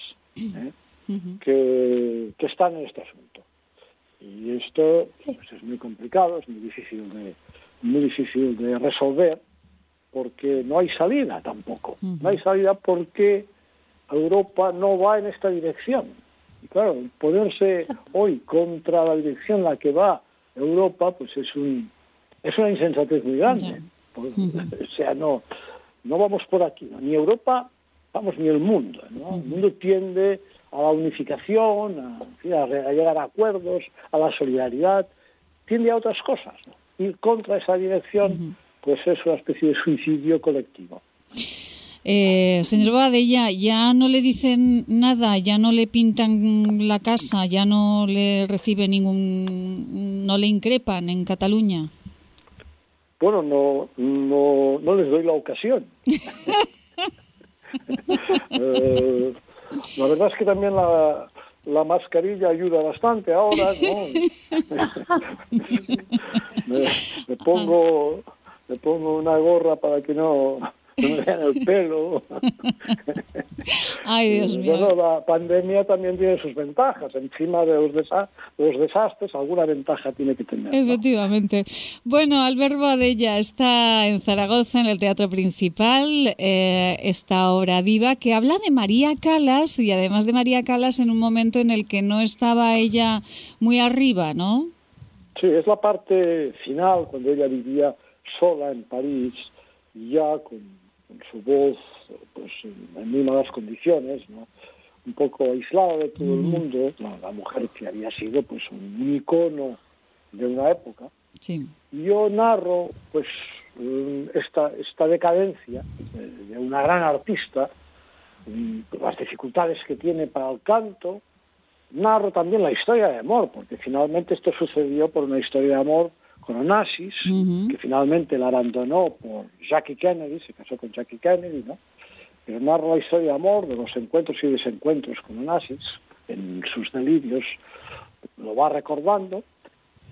S12: que, que están en este asunto. Y esto pues, es muy complicado, es muy difícil de, muy difícil de resolver, porque no hay salida tampoco. No hay salida porque Europa no va en esta dirección. Y claro, ponerse hoy contra la dirección en la que va Europa, pues es un es una insensatez muy grande, [LAUGHS] o sea, no, no vamos por aquí, ni Europa, vamos, ni el mundo. El mundo tiende a la unificación, a, a, llegar a acuerdos, a la solidaridad, tiende a otras cosas. Ir contra esa dirección, pues es una especie de suicidio colectivo.
S2: Eh, señor Boadella, ya no le dicen nada, ya no le pintan la casa, ya no le recibe ningún, no le increpan en Cataluña.
S12: Bueno, no, no, no les doy la ocasión. [LAUGHS] [LAUGHS] Eh, la verdad es que también la, la mascarilla ayuda bastante ahora, ¿no? [LAUGHS] me, pongo me pongo una gorra para que no no me vean el pelo.
S2: Ay, Dios mío.
S12: Bueno, la pandemia también tiene sus ventajas. Encima de los, los desastres, alguna ventaja tiene que tener.
S2: Efectivamente. Bueno, Albert Boadella está en Zaragoza, en el Teatro Principal, eh, esta obra diva que habla de María Calas y además de María Calas en un momento en el que no estaba ella muy arriba, ¿no?
S12: Sí, es la parte final, cuando ella vivía sola en París, ya con con su voz pues en muy malas condiciones, ¿no? un poco aislada de todo el mundo, la mujer que había sido pues un icono de una época. Yo narro pues esta, esta decadencia de, una gran artista, las dificultades que tiene para el canto, narro también la historia de amor, porque finalmente esto sucedió por una historia de amor con Onassis, que finalmente la abandonó por Jackie Kennedy, se casó con Jackie Kennedy, ¿no? Pero narra la historia de amor, de los encuentros y desencuentros con Onassis, en sus delirios, lo va recordando,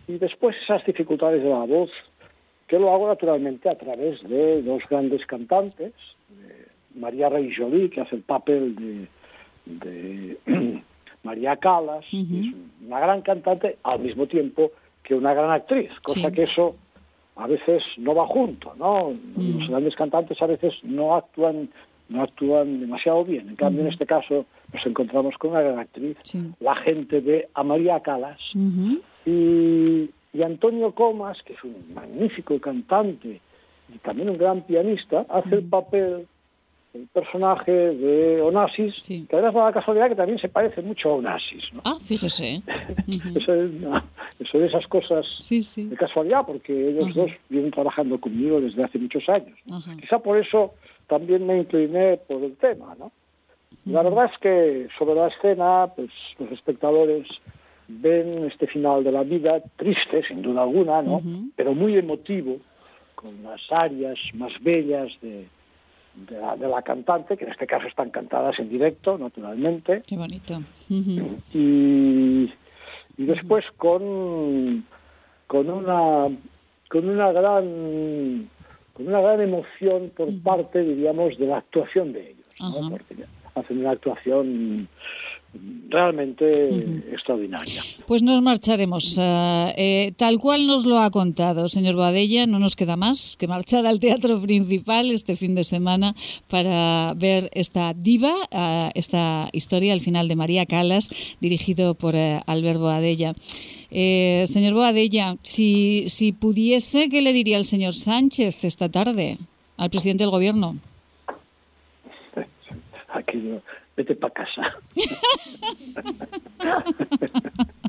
S12: y después esas dificultades de la voz, que lo hago naturalmente a través de dos grandes cantantes, María Rey Jolie, que hace el papel de, [CLEARS THROAT] María Calas, que es una gran cantante, al mismo tiempo que una gran actriz, cosa que eso a veces no va junto, ¿no? Mm. Los grandes cantantes a veces no actúan no actúan demasiado bien. En cambio, en este caso, nos encontramos con una gran actriz, la gente de Amalia Calas y, y, Antonio Comas, que es un magnífico cantante y también un gran pianista, hace el papel el personaje de Onassis, que además da la casualidad que también se parece mucho a Onassis. ¿no?
S2: Ah, fíjese. [LAUGHS]
S12: eso, es, eso, de esas cosas de casualidad, porque ellos dos vienen trabajando conmigo desde hace muchos años. Quizá por eso también me incliné por el tema. ¿no? La verdad es que sobre la escena, pues los espectadores ven este final de la vida triste, sin duda alguna, ¿no? pero muy emotivo, con las áreas más bellas de de la, cantante, que en este caso están cantadas en directo, naturalmente.
S2: Qué bonito.
S12: y, y después con, con una con una gran con una gran emoción por parte, diríamos, de la actuación de ellos, porque hacen una actuación realmente extraordinaria.
S2: Pues nos marcharemos. Eh, eh, tal cual nos lo ha contado, señor Boadella, no nos queda más que marchar al teatro principal este fin de semana para ver esta diva, eh, esta historia al final de María Calas, dirigido por Albert Boadella. señor Boadella, si, si pudiese, ¿qué le diría el señor Sánchez esta tarde al presidente del gobierno? [LAUGHS]
S12: Aquí vete para casa. [LAUGHS]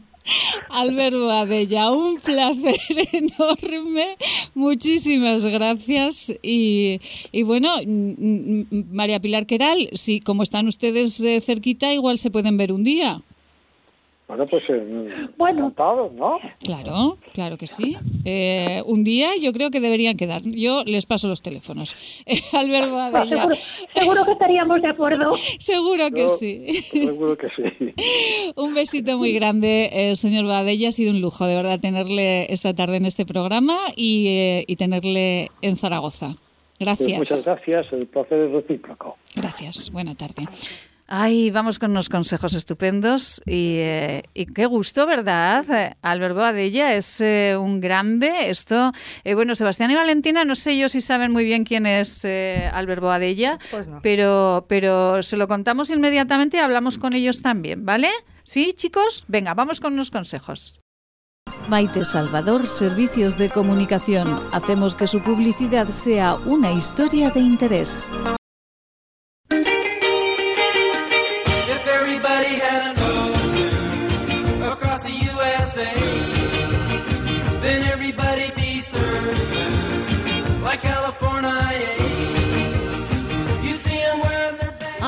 S2: Alberto Adella, un placer [LAUGHS] enorme. Muchísimas gracias. Y, y, bueno, María Pilar Queral, si como están ustedes eh, cerquita, igual se pueden ver un día.
S12: Bueno, pues eh, bueno. ¿no?
S2: Claro, claro que sí. Eh, un día yo creo que deberían quedar. Yo les paso los teléfonos. [LAUGHS] Alberto Adella.
S9: seguro, que estaríamos de acuerdo.
S2: seguro que sí.
S12: Seguro que sí. [LAUGHS]
S2: un besito muy grande, eh, señor Badella. Ha sido un lujo, de verdad, tenerle esta tarde en este programa y, y tenerle en Zaragoza. Gracias. Pues
S12: muchas gracias. El placer es recíproco.
S2: Gracias. Buena tarde. Ay, vamos con unos consejos estupendos y, eh, qué gusto, ¿verdad? Albert Boadella es eh, un grande. Esto, eh, bueno, Sebastián y Valentina, no sé yo si saben muy bien quién es Albert Boadella, pues pero, pero se lo contamos inmediatamente y hablamos con ellos también, ¿vale? ¿Sí, chicos? Venga, vamos con unos consejos.
S11: Maite Salvador, Servicios de Comunicación. Hacemos que su publicidad sea una historia de interés.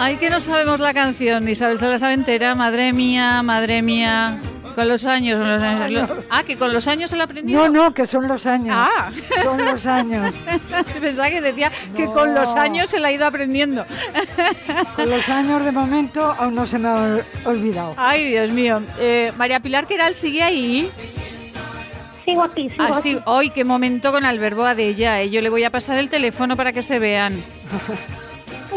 S2: Ay, que no sabemos la canción. Isabel se la sabe entera. Madre mía, madre mía. Con los años, con los años. Ah, que con los años se la aprendió.
S5: No, no, que son los años.
S2: Ah,
S5: son los años. [LAUGHS]
S2: Pensaba que decía que con los años se la ha ido aprendiendo. [LAUGHS]
S5: Con los años de momento aún no se me ha olvidado.
S2: Ay, Dios mío. Eh, María Pilar Queral sigue ahí.
S9: Sigo aquí, sigo
S2: Ah, sí.
S9: aquí.
S2: Hoy, qué momento con Alberboa de ella. eh. Yo le voy a pasar el teléfono para que se vean. [LAUGHS]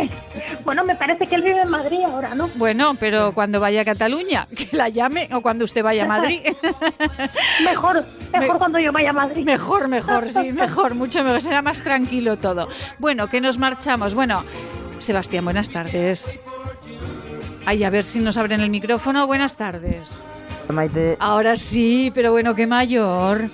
S2: [LAUGHS]
S9: Bueno, me parece que él vive en Madrid ahora, ¿no?
S2: Bueno, pero cuando vaya a Cataluña, que la llame, o cuando usted vaya a Madrid. [LAUGHS]
S9: Mejor, mejor cuando yo vaya a Madrid.
S2: Mejor, mejor, sí, [LAUGHS] mejor, mucho mejor. Será más tranquilo todo. Bueno, que nos marchamos. Bueno, Sebastián, buenas tardes. Ay, a ver si nos abren el micrófono. Buenas tardes.
S13: Maite,
S2: Ahora sí, pero bueno, qué mayor.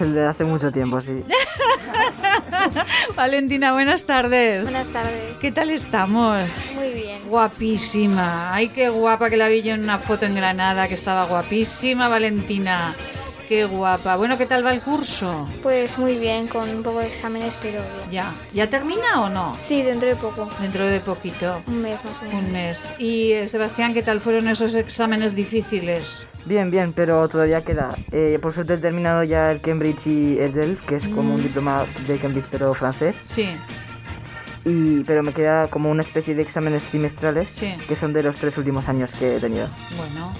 S13: El de hace mucho tiempo, sí. [LAUGHS]
S2: Valentina, buenas tardes.
S14: Buenas tardes.
S2: ¿Qué tal estamos?
S14: Muy bien.
S2: Guapísima. Ay, qué guapa que la vi yo en una foto en Granada, que estaba guapísima, Valentina. Qué guapa. Bueno, ¿qué tal va el curso?
S14: Pues muy bien, con un poco de exámenes, pero bien.
S2: ¿Ya? ¿Ya termina o no?
S14: Sí, dentro de poco.
S2: Dentro de poquito.
S14: Un mes más o menos.
S2: Un mes. Y eh, Sebastián, ¿qué tal fueron esos exámenes difíciles?
S13: Bien, bien, pero todavía queda. Eh, por suerte he terminado ya el Cambridge y el DELF, que es como un
S2: Mm.
S13: diploma de Cambridge pero francés.
S2: Sí.
S13: Y, pero me queda como una especie de exámenes trimestrales,
S2: Sí.
S13: que son de los tres últimos años que he tenido.
S2: Bueno.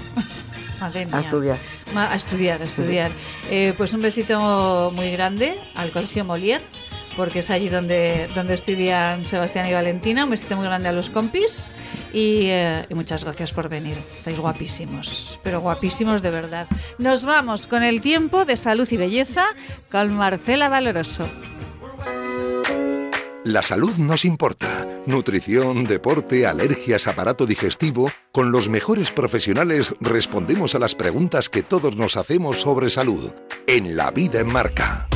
S2: Madre
S13: A estudiar.
S2: Ma- A estudiar, a estudiar. Eh, pues un besito muy grande al Colegio Molière, porque es allí donde, donde estudian Sebastián y Valentina. Un besito muy grande a los compis y, eh, y muchas gracias por venir. Estáis guapísimos, pero guapísimos de verdad. Nos vamos con el tiempo de salud y belleza con Marcela Valoroso.
S3: La salud nos importa. Nutrición, deporte, alergias, aparato digestivo. Con los mejores profesionales respondemos a las preguntas que todos nos hacemos sobre salud. En La Vida en Marca.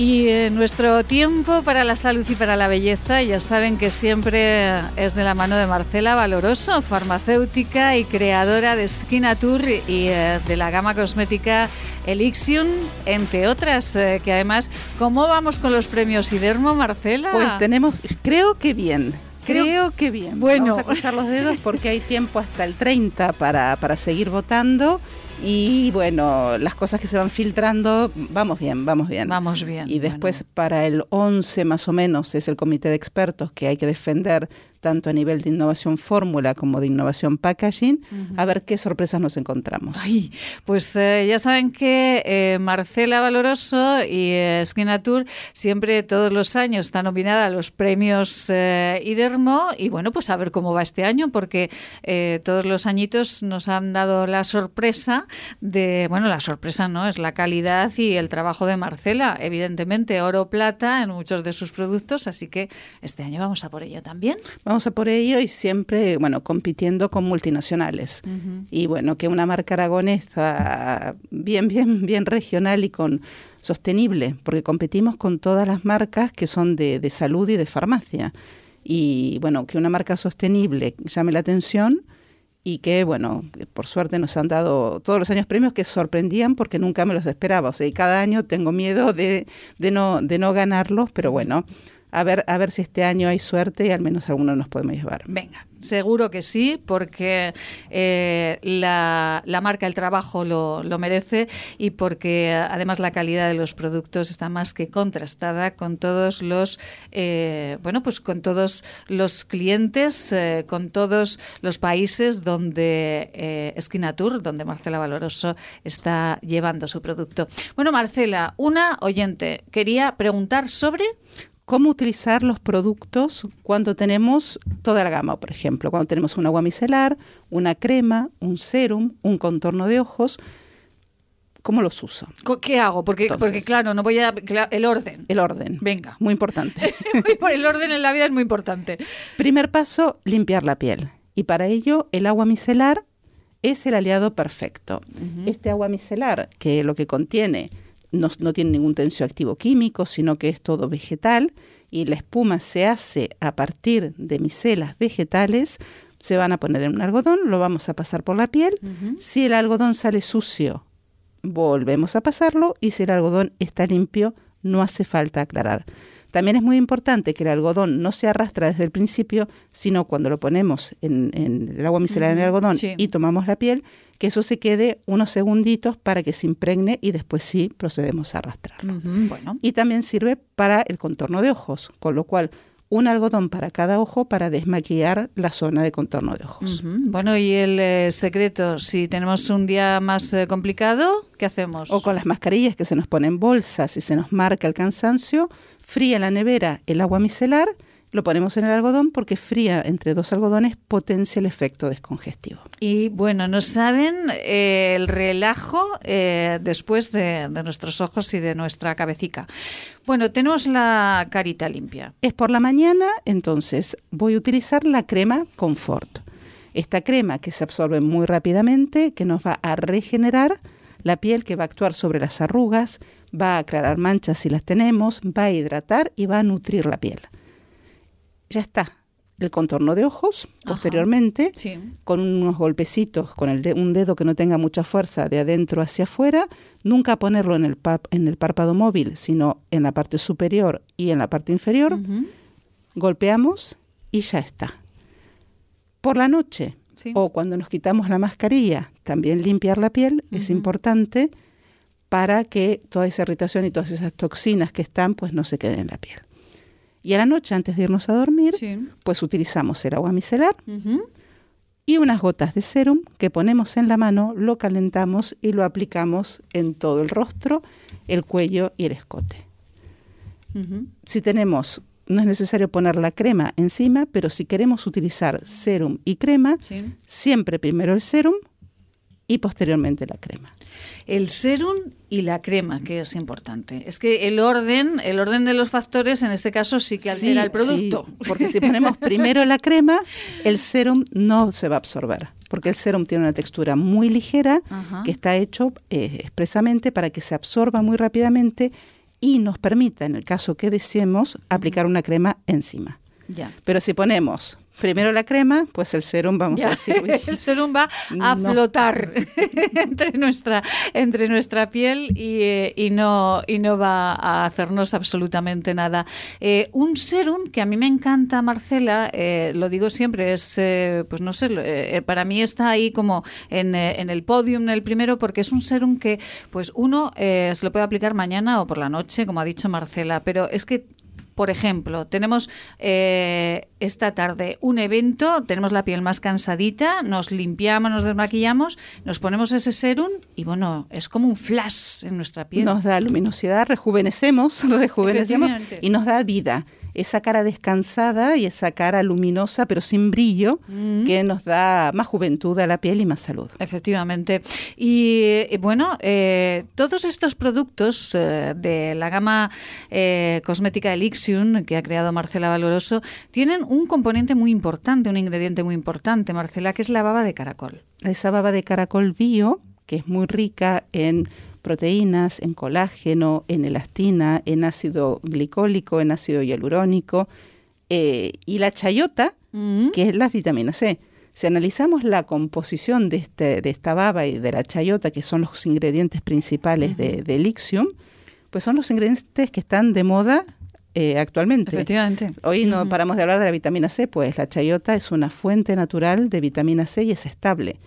S2: Y eh, nuestro tiempo para la salud y para la belleza, ya saben que siempre es de la mano de Marcela Valoroso, farmacéutica y creadora de Skinatur y eh, de la gama cosmética Elixium, entre otras, eh, que además, ¿cómo vamos con los premios Idermo, Marcela?
S10: Pues tenemos, creo que bien.
S2: Creo-
S10: Creo, que bien.
S2: Bueno.
S10: Vamos a cruzar los dedos porque hay tiempo hasta el 30 para, para seguir votando. Y bueno, las cosas que se van filtrando, vamos bien, vamos bien.
S2: Vamos bien.
S10: Y después para el 11 más o menos es el comité de expertos que hay que defender tanto a nivel de innovación fórmula como de innovación packaging, a ver qué sorpresas nos encontramos.
S2: Ay, pues eh, ya saben que eh, Marcela Valoroso y eh, Skinatur siempre todos los años está nominada a los premios eh, IDERMO y bueno, pues a ver cómo va este año porque eh, todos los añitos nos han dado la sorpresa de, bueno, la sorpresa no, es la calidad y el trabajo de Marcela, evidentemente oro plata en muchos de sus productos, así que este año vamos a por ello también.
S10: Vamos a por ello y siempre, bueno, compitiendo con multinacionales.
S2: Ujú.
S10: Y bueno, que una marca aragonesa bien, bien, bien regional y con sostenible, porque competimos con todas las marcas que son de, de salud y de farmacia. Y bueno, que una marca sostenible llame la atención y que, bueno, por suerte nos han dado todos los años premios que sorprendían porque nunca me los esperaba. O sea, y cada año tengo miedo de, de, no, de no ganarlos, pero bueno, a ver, a ver si este año hay suerte y al menos algunos nos podemos llevar.
S2: Venga, seguro que sí, porque eh, la, la marca, el trabajo lo, lo merece y porque además la calidad de los productos está más que contrastada con todos los, eh, bueno, pues con todos los clientes, eh, con todos los países donde eh, Skinatur, donde Marcela Valoroso está llevando su producto. Bueno, Marcela, una oyente quería preguntar sobre
S10: cómo utilizar los productos cuando tenemos toda la gama, por ejemplo, cuando tenemos un agua micelar, una crema, un serum, un contorno de ojos, ¿cómo los uso?
S2: ¿Qué hago? Porque,
S10: Entonces.
S2: porque claro, no voy a... El orden.
S10: El orden.
S2: Venga.
S10: Muy importante. [LAUGHS]
S2: el orden en la vida es muy importante.
S10: Primer paso, limpiar la piel. Y para ello, el agua micelar es el aliado perfecto. Este agua micelar, que lo que contiene no, no tiene ningún tensioactivo químico, sino que es todo vegetal, y la espuma se hace a partir de micelas vegetales, se van a poner en un algodón, lo vamos a pasar por la piel. Si el algodón sale sucio, volvemos a pasarlo y si el algodón está limpio, no hace falta aclarar. También es muy importante que el algodón no se arrastra desde el principio, sino cuando lo ponemos en, el agua micelar en el algodón y tomamos la piel, que eso se quede unos segunditos para que se impregne y después sí procedemos a arrastrarlo. bueno. Y también sirve para el contorno de ojos, con lo cual un algodón para cada ojo para desmaquillar la zona de contorno de ojos.
S2: Bueno, y el eh, secreto, si tenemos un día más eh, complicado, ¿qué hacemos?
S10: O con las mascarillas que se nos ponen bolsas y se nos marca el cansancio, fría en la nevera el agua micelar lo ponemos en el algodón porque fría entre dos algodones potencia el efecto descongestivo.
S2: Y bueno, no saben eh, el relajo eh, después de, nuestros ojos y de nuestra cabecita. Bueno, tenemos la carita limpia.
S10: Es por la mañana, entonces voy a utilizar la crema Confort. Esta crema que se absorbe muy rápidamente, que nos va a regenerar la piel, que va a actuar sobre las arrugas, va a aclarar manchas si las tenemos, va a hidratar y va a nutrir la piel ya está. El contorno de ojos posteriormente, con unos golpecitos, con el un dedo que no tenga mucha fuerza de adentro hacia afuera, nunca ponerlo en el, en el párpado móvil, sino en la parte superior y en la parte inferior, golpeamos y ya está. Por la noche o cuando nos quitamos la mascarilla, también limpiar la piel es importante para que toda esa irritación y todas esas toxinas que están pues no se queden en la piel. Y a la noche, antes de irnos a dormir, pues utilizamos el agua micelar y unas gotas de serum que ponemos en la mano, lo calentamos y lo aplicamos en todo el rostro, el cuello y el escote. Si tenemos, no es necesario poner la crema encima, pero si queremos utilizar serum y crema, siempre primero el serum y posteriormente la crema.
S2: El serum y la crema, que es importante. Es que el orden, el orden de los factores en este caso sí que altera el producto.
S10: porque si ponemos primero la crema, el serum no se va a absorber, porque el serum tiene una textura muy ligera que está hecho eh, expresamente para que se absorba muy rápidamente y nos permita, en el caso que deseemos, aplicar una crema encima. Ya. Pero si ponemos primero la crema, pues el serum vamos a decir. [LAUGHS]
S2: el serum va a flotar [LAUGHS] entre nuestra entre nuestra piel y, eh, y, no y no va a hacernos absolutamente nada. Eh, un serum que a mí me encanta, Marcela, eh, lo digo siempre, es pues no sé, para mí está ahí como en, en el podium, el primero, porque es un serum que pues uno se lo puede aplicar mañana o por la noche, como ha dicho Marcela, pero es que por ejemplo, tenemos eh, esta tarde un evento, tenemos la piel más cansadita, nos limpiamos, nos desmaquillamos, nos ponemos ese serum y bueno, es como un flash en nuestra piel.
S10: Nos da luminosidad, rejuvenecemos, [LAUGHS] rejuvenecemos y nos da vida esa cara descansada y esa cara luminosa pero sin brillo mm. que nos da más juventud a la piel y más salud.
S2: Efectivamente. Y, bueno, eh, todos estos productos eh, de la gama eh, cosmética Elixium que ha creado Marcela Valoroso tienen un componente muy importante, un ingrediente muy importante, Marcela, que es la baba de caracol.
S10: Esa baba de caracol bio, que es muy rica en proteínas, en colágeno, en elastina, en ácido glicólico, en ácido hialurónico, eh, y la chayota, mm. que es la vitamina C. Si analizamos la composición de, este, de esta baba y de la chayota, que son los ingredientes principales de, de Elixium, pues son los ingredientes que están de moda eh, actualmente.
S2: Efectivamente.
S10: Hoy no paramos de hablar de la vitamina C, pues la chayota es una fuente natural de vitamina C y es estable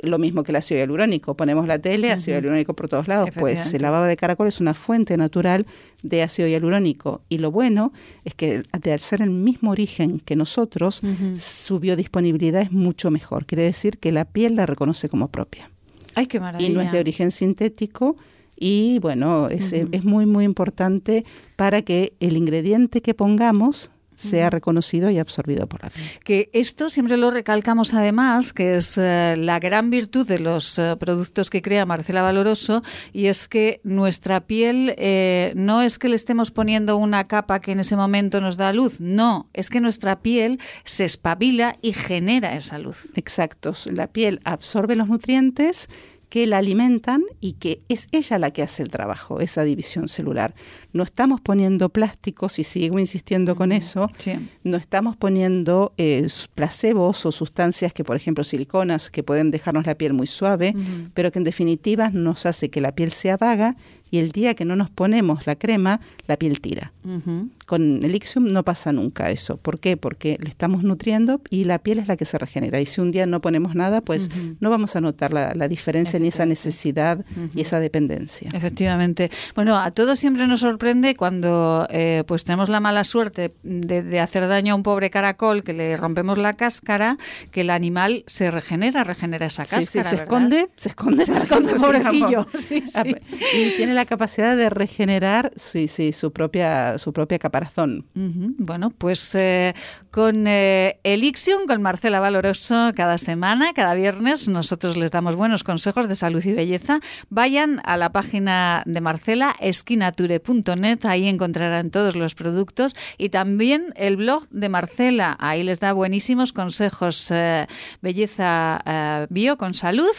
S10: lo mismo que el ácido hialurónico. Ponemos la tele, ácido hialurónico por todos lados. Pues la baba de caracol es una fuente natural de ácido hialurónico. Y lo bueno es que al ser el mismo origen que nosotros, su biodisponibilidad es mucho mejor. Quiere decir que la piel la reconoce como propia.
S2: Ay, qué maravilla.
S10: Y no es de origen sintético. Y bueno, es, es muy, muy importante para que el ingrediente que pongamos sea reconocido y absorbido por la piel.
S2: Que esto siempre lo recalcamos además, que es eh, la gran virtud de los eh, productos que crea Marcela Valoroso, y es que nuestra piel eh, no es que le estemos poniendo una capa que en ese momento nos da luz, no, es que nuestra piel se espabila y genera esa luz.
S10: Exacto, la piel absorbe los nutrientes que la alimentan y que es ella la que hace el trabajo, esa división celular. No estamos poniendo plásticos, y sigo insistiendo con eso, no estamos poniendo eh, placebos o sustancias que, por ejemplo, siliconas, que pueden dejarnos la piel muy suave, pero que en definitiva nos hace que la piel sea vaga y el día que no nos ponemos la crema, la piel tira. Con el Ixium no pasa nunca eso. ¿Por qué? Porque lo estamos nutriendo y la piel es la que se regenera. Y si un día no ponemos nada, pues no vamos a notar la, diferencia ni esa necesidad y esa dependencia.
S2: Efectivamente. Bueno, a todos siempre nos sorprende cuando eh, pues tenemos la mala suerte de, hacer daño a un pobre caracol, que le rompemos la cáscara, que el animal se regenera, regenera esa cáscara. Sí,
S10: se esconde, se esconde, [LAUGHS]
S2: se esconde, pobrecillo.
S10: Ah, y tiene la capacidad de regenerar sí, sí, su propia, su propia
S2: Bueno, pues eh, con eh, Elixium, con Marcela Valoroso, cada semana, cada viernes, nosotros les damos buenos consejos de salud y belleza. Vayan a la página de Marcela, esquinature.net, ahí encontrarán todos los productos y también el blog de Marcela, ahí les da buenísimos consejos, eh, belleza bio con salud,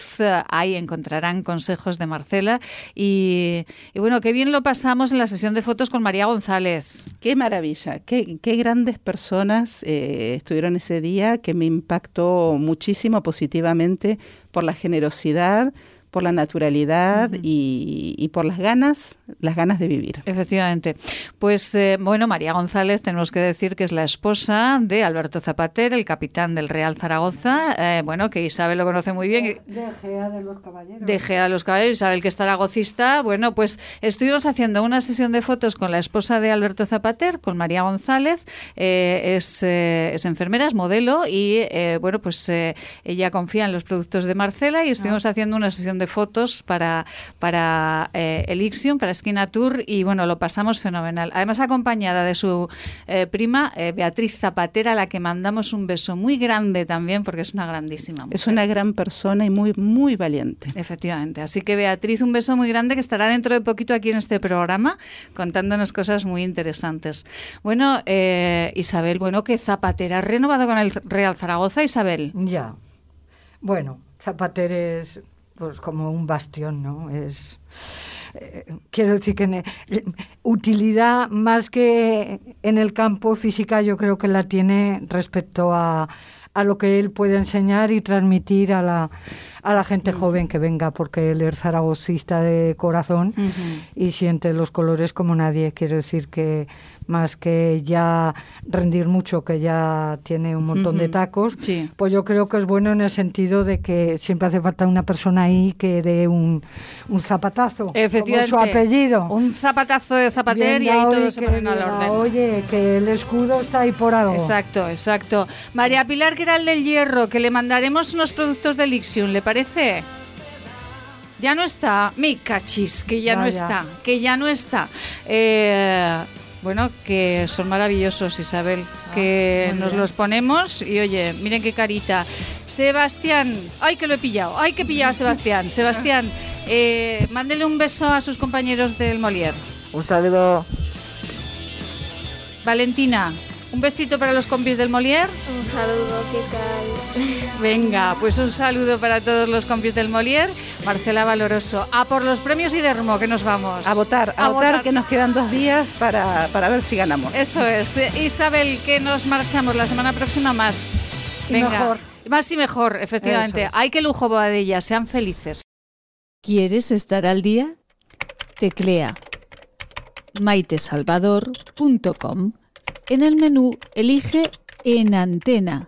S2: ahí encontrarán consejos de Marcela. Y bueno, qué bien lo pasamos en la sesión de fotos con María González.
S10: Qué maravilla, qué, qué grandes personas eh, estuvieron ese día, que me impactó muchísimo positivamente por la generosidad, por la naturalidad y, por las ganas, las ganas de vivir.
S2: Efectivamente. Pues eh, bueno, María González, tenemos que decir que es la esposa de Alberto Zapater, el capitán del Real Zaragoza. Eh, bueno, que Isabel lo conoce muy bien.
S5: De, Gea de los Caballeros.
S2: De Gea de los Caballeros, Isabel que es zaragocista. Bueno, pues estuvimos haciendo una sesión de fotos con la esposa de Alberto Zapater, con María González. Eh, es, es, enfermera, es modelo y bueno, pues ella confía en los productos de Marcela y estuvimos ah. haciendo una sesión de fotos para, para eh, Elixium, para Esquina Tour, y bueno, lo pasamos fenomenal. Además, acompañada de su eh, prima, eh, Beatriz Zapatera, a la que mandamos un beso muy grande también, porque es una grandísima
S10: Es una gran persona y muy, muy valiente.
S2: Efectivamente. Así que, Beatriz, un beso muy grande que estará dentro de poquito aquí en este programa contándonos cosas muy interesantes. Bueno, Isabel, bueno, que Zapatera ha renovado con el Real Zaragoza, Isabel.
S5: Ya. Bueno, Zapatera es pues como un bastión, ¿no? Es eh, quiero decir que utilidad más que en el campo física yo creo que la tiene respecto a, a lo que él puede enseñar y transmitir a la, a la gente joven que venga, porque él es zaragocista de corazón y siente los colores como nadie. Quiero decir que más que ya rendir mucho, que ya tiene un montón de tacos, pues yo creo que es bueno en el sentido de que siempre hace falta una persona ahí que dé un, un zapatazo,
S2: Efectivamente,
S5: como su apellido.
S2: Un zapatazo de zapater y ahí todo se pone al orden.
S5: Oye, que el escudo está ahí por algo.
S2: Exacto, exacto. María Pilar el del Hierro, que le mandaremos unos productos de Lixium, ¿le parece? Ya no está, mi cachis, que ya no está, que ya no está. Eh, bueno, que son maravillosos, Isabel. Ah, que nos los ponemos y oye, miren qué carita. Sebastián, ay que lo he pillado, ay que pillado a Sebastián. Sebastián, eh, mándele un beso a sus compañeros del Molière.
S13: Un saludo.
S2: Valentina, un besito para los compis del Molière.
S14: Un saludo, ¿qué tal?
S2: Venga, pues un saludo para todos los compis del Molière. Marcela Valoroso, a por los premios Idermo que nos vamos.
S10: A votar, a, votar, que nos quedan dos días para, para, ver si ganamos.
S2: Eso es. Isabel, que nos marchamos la semana próxima más.
S5: Venga. mejor.
S2: Más y mejor, efectivamente. Hay que lujo boadilla, sean felices.
S11: ¿Quieres estar al día? Teclea maitesalvador.com en el menú elige En Antena.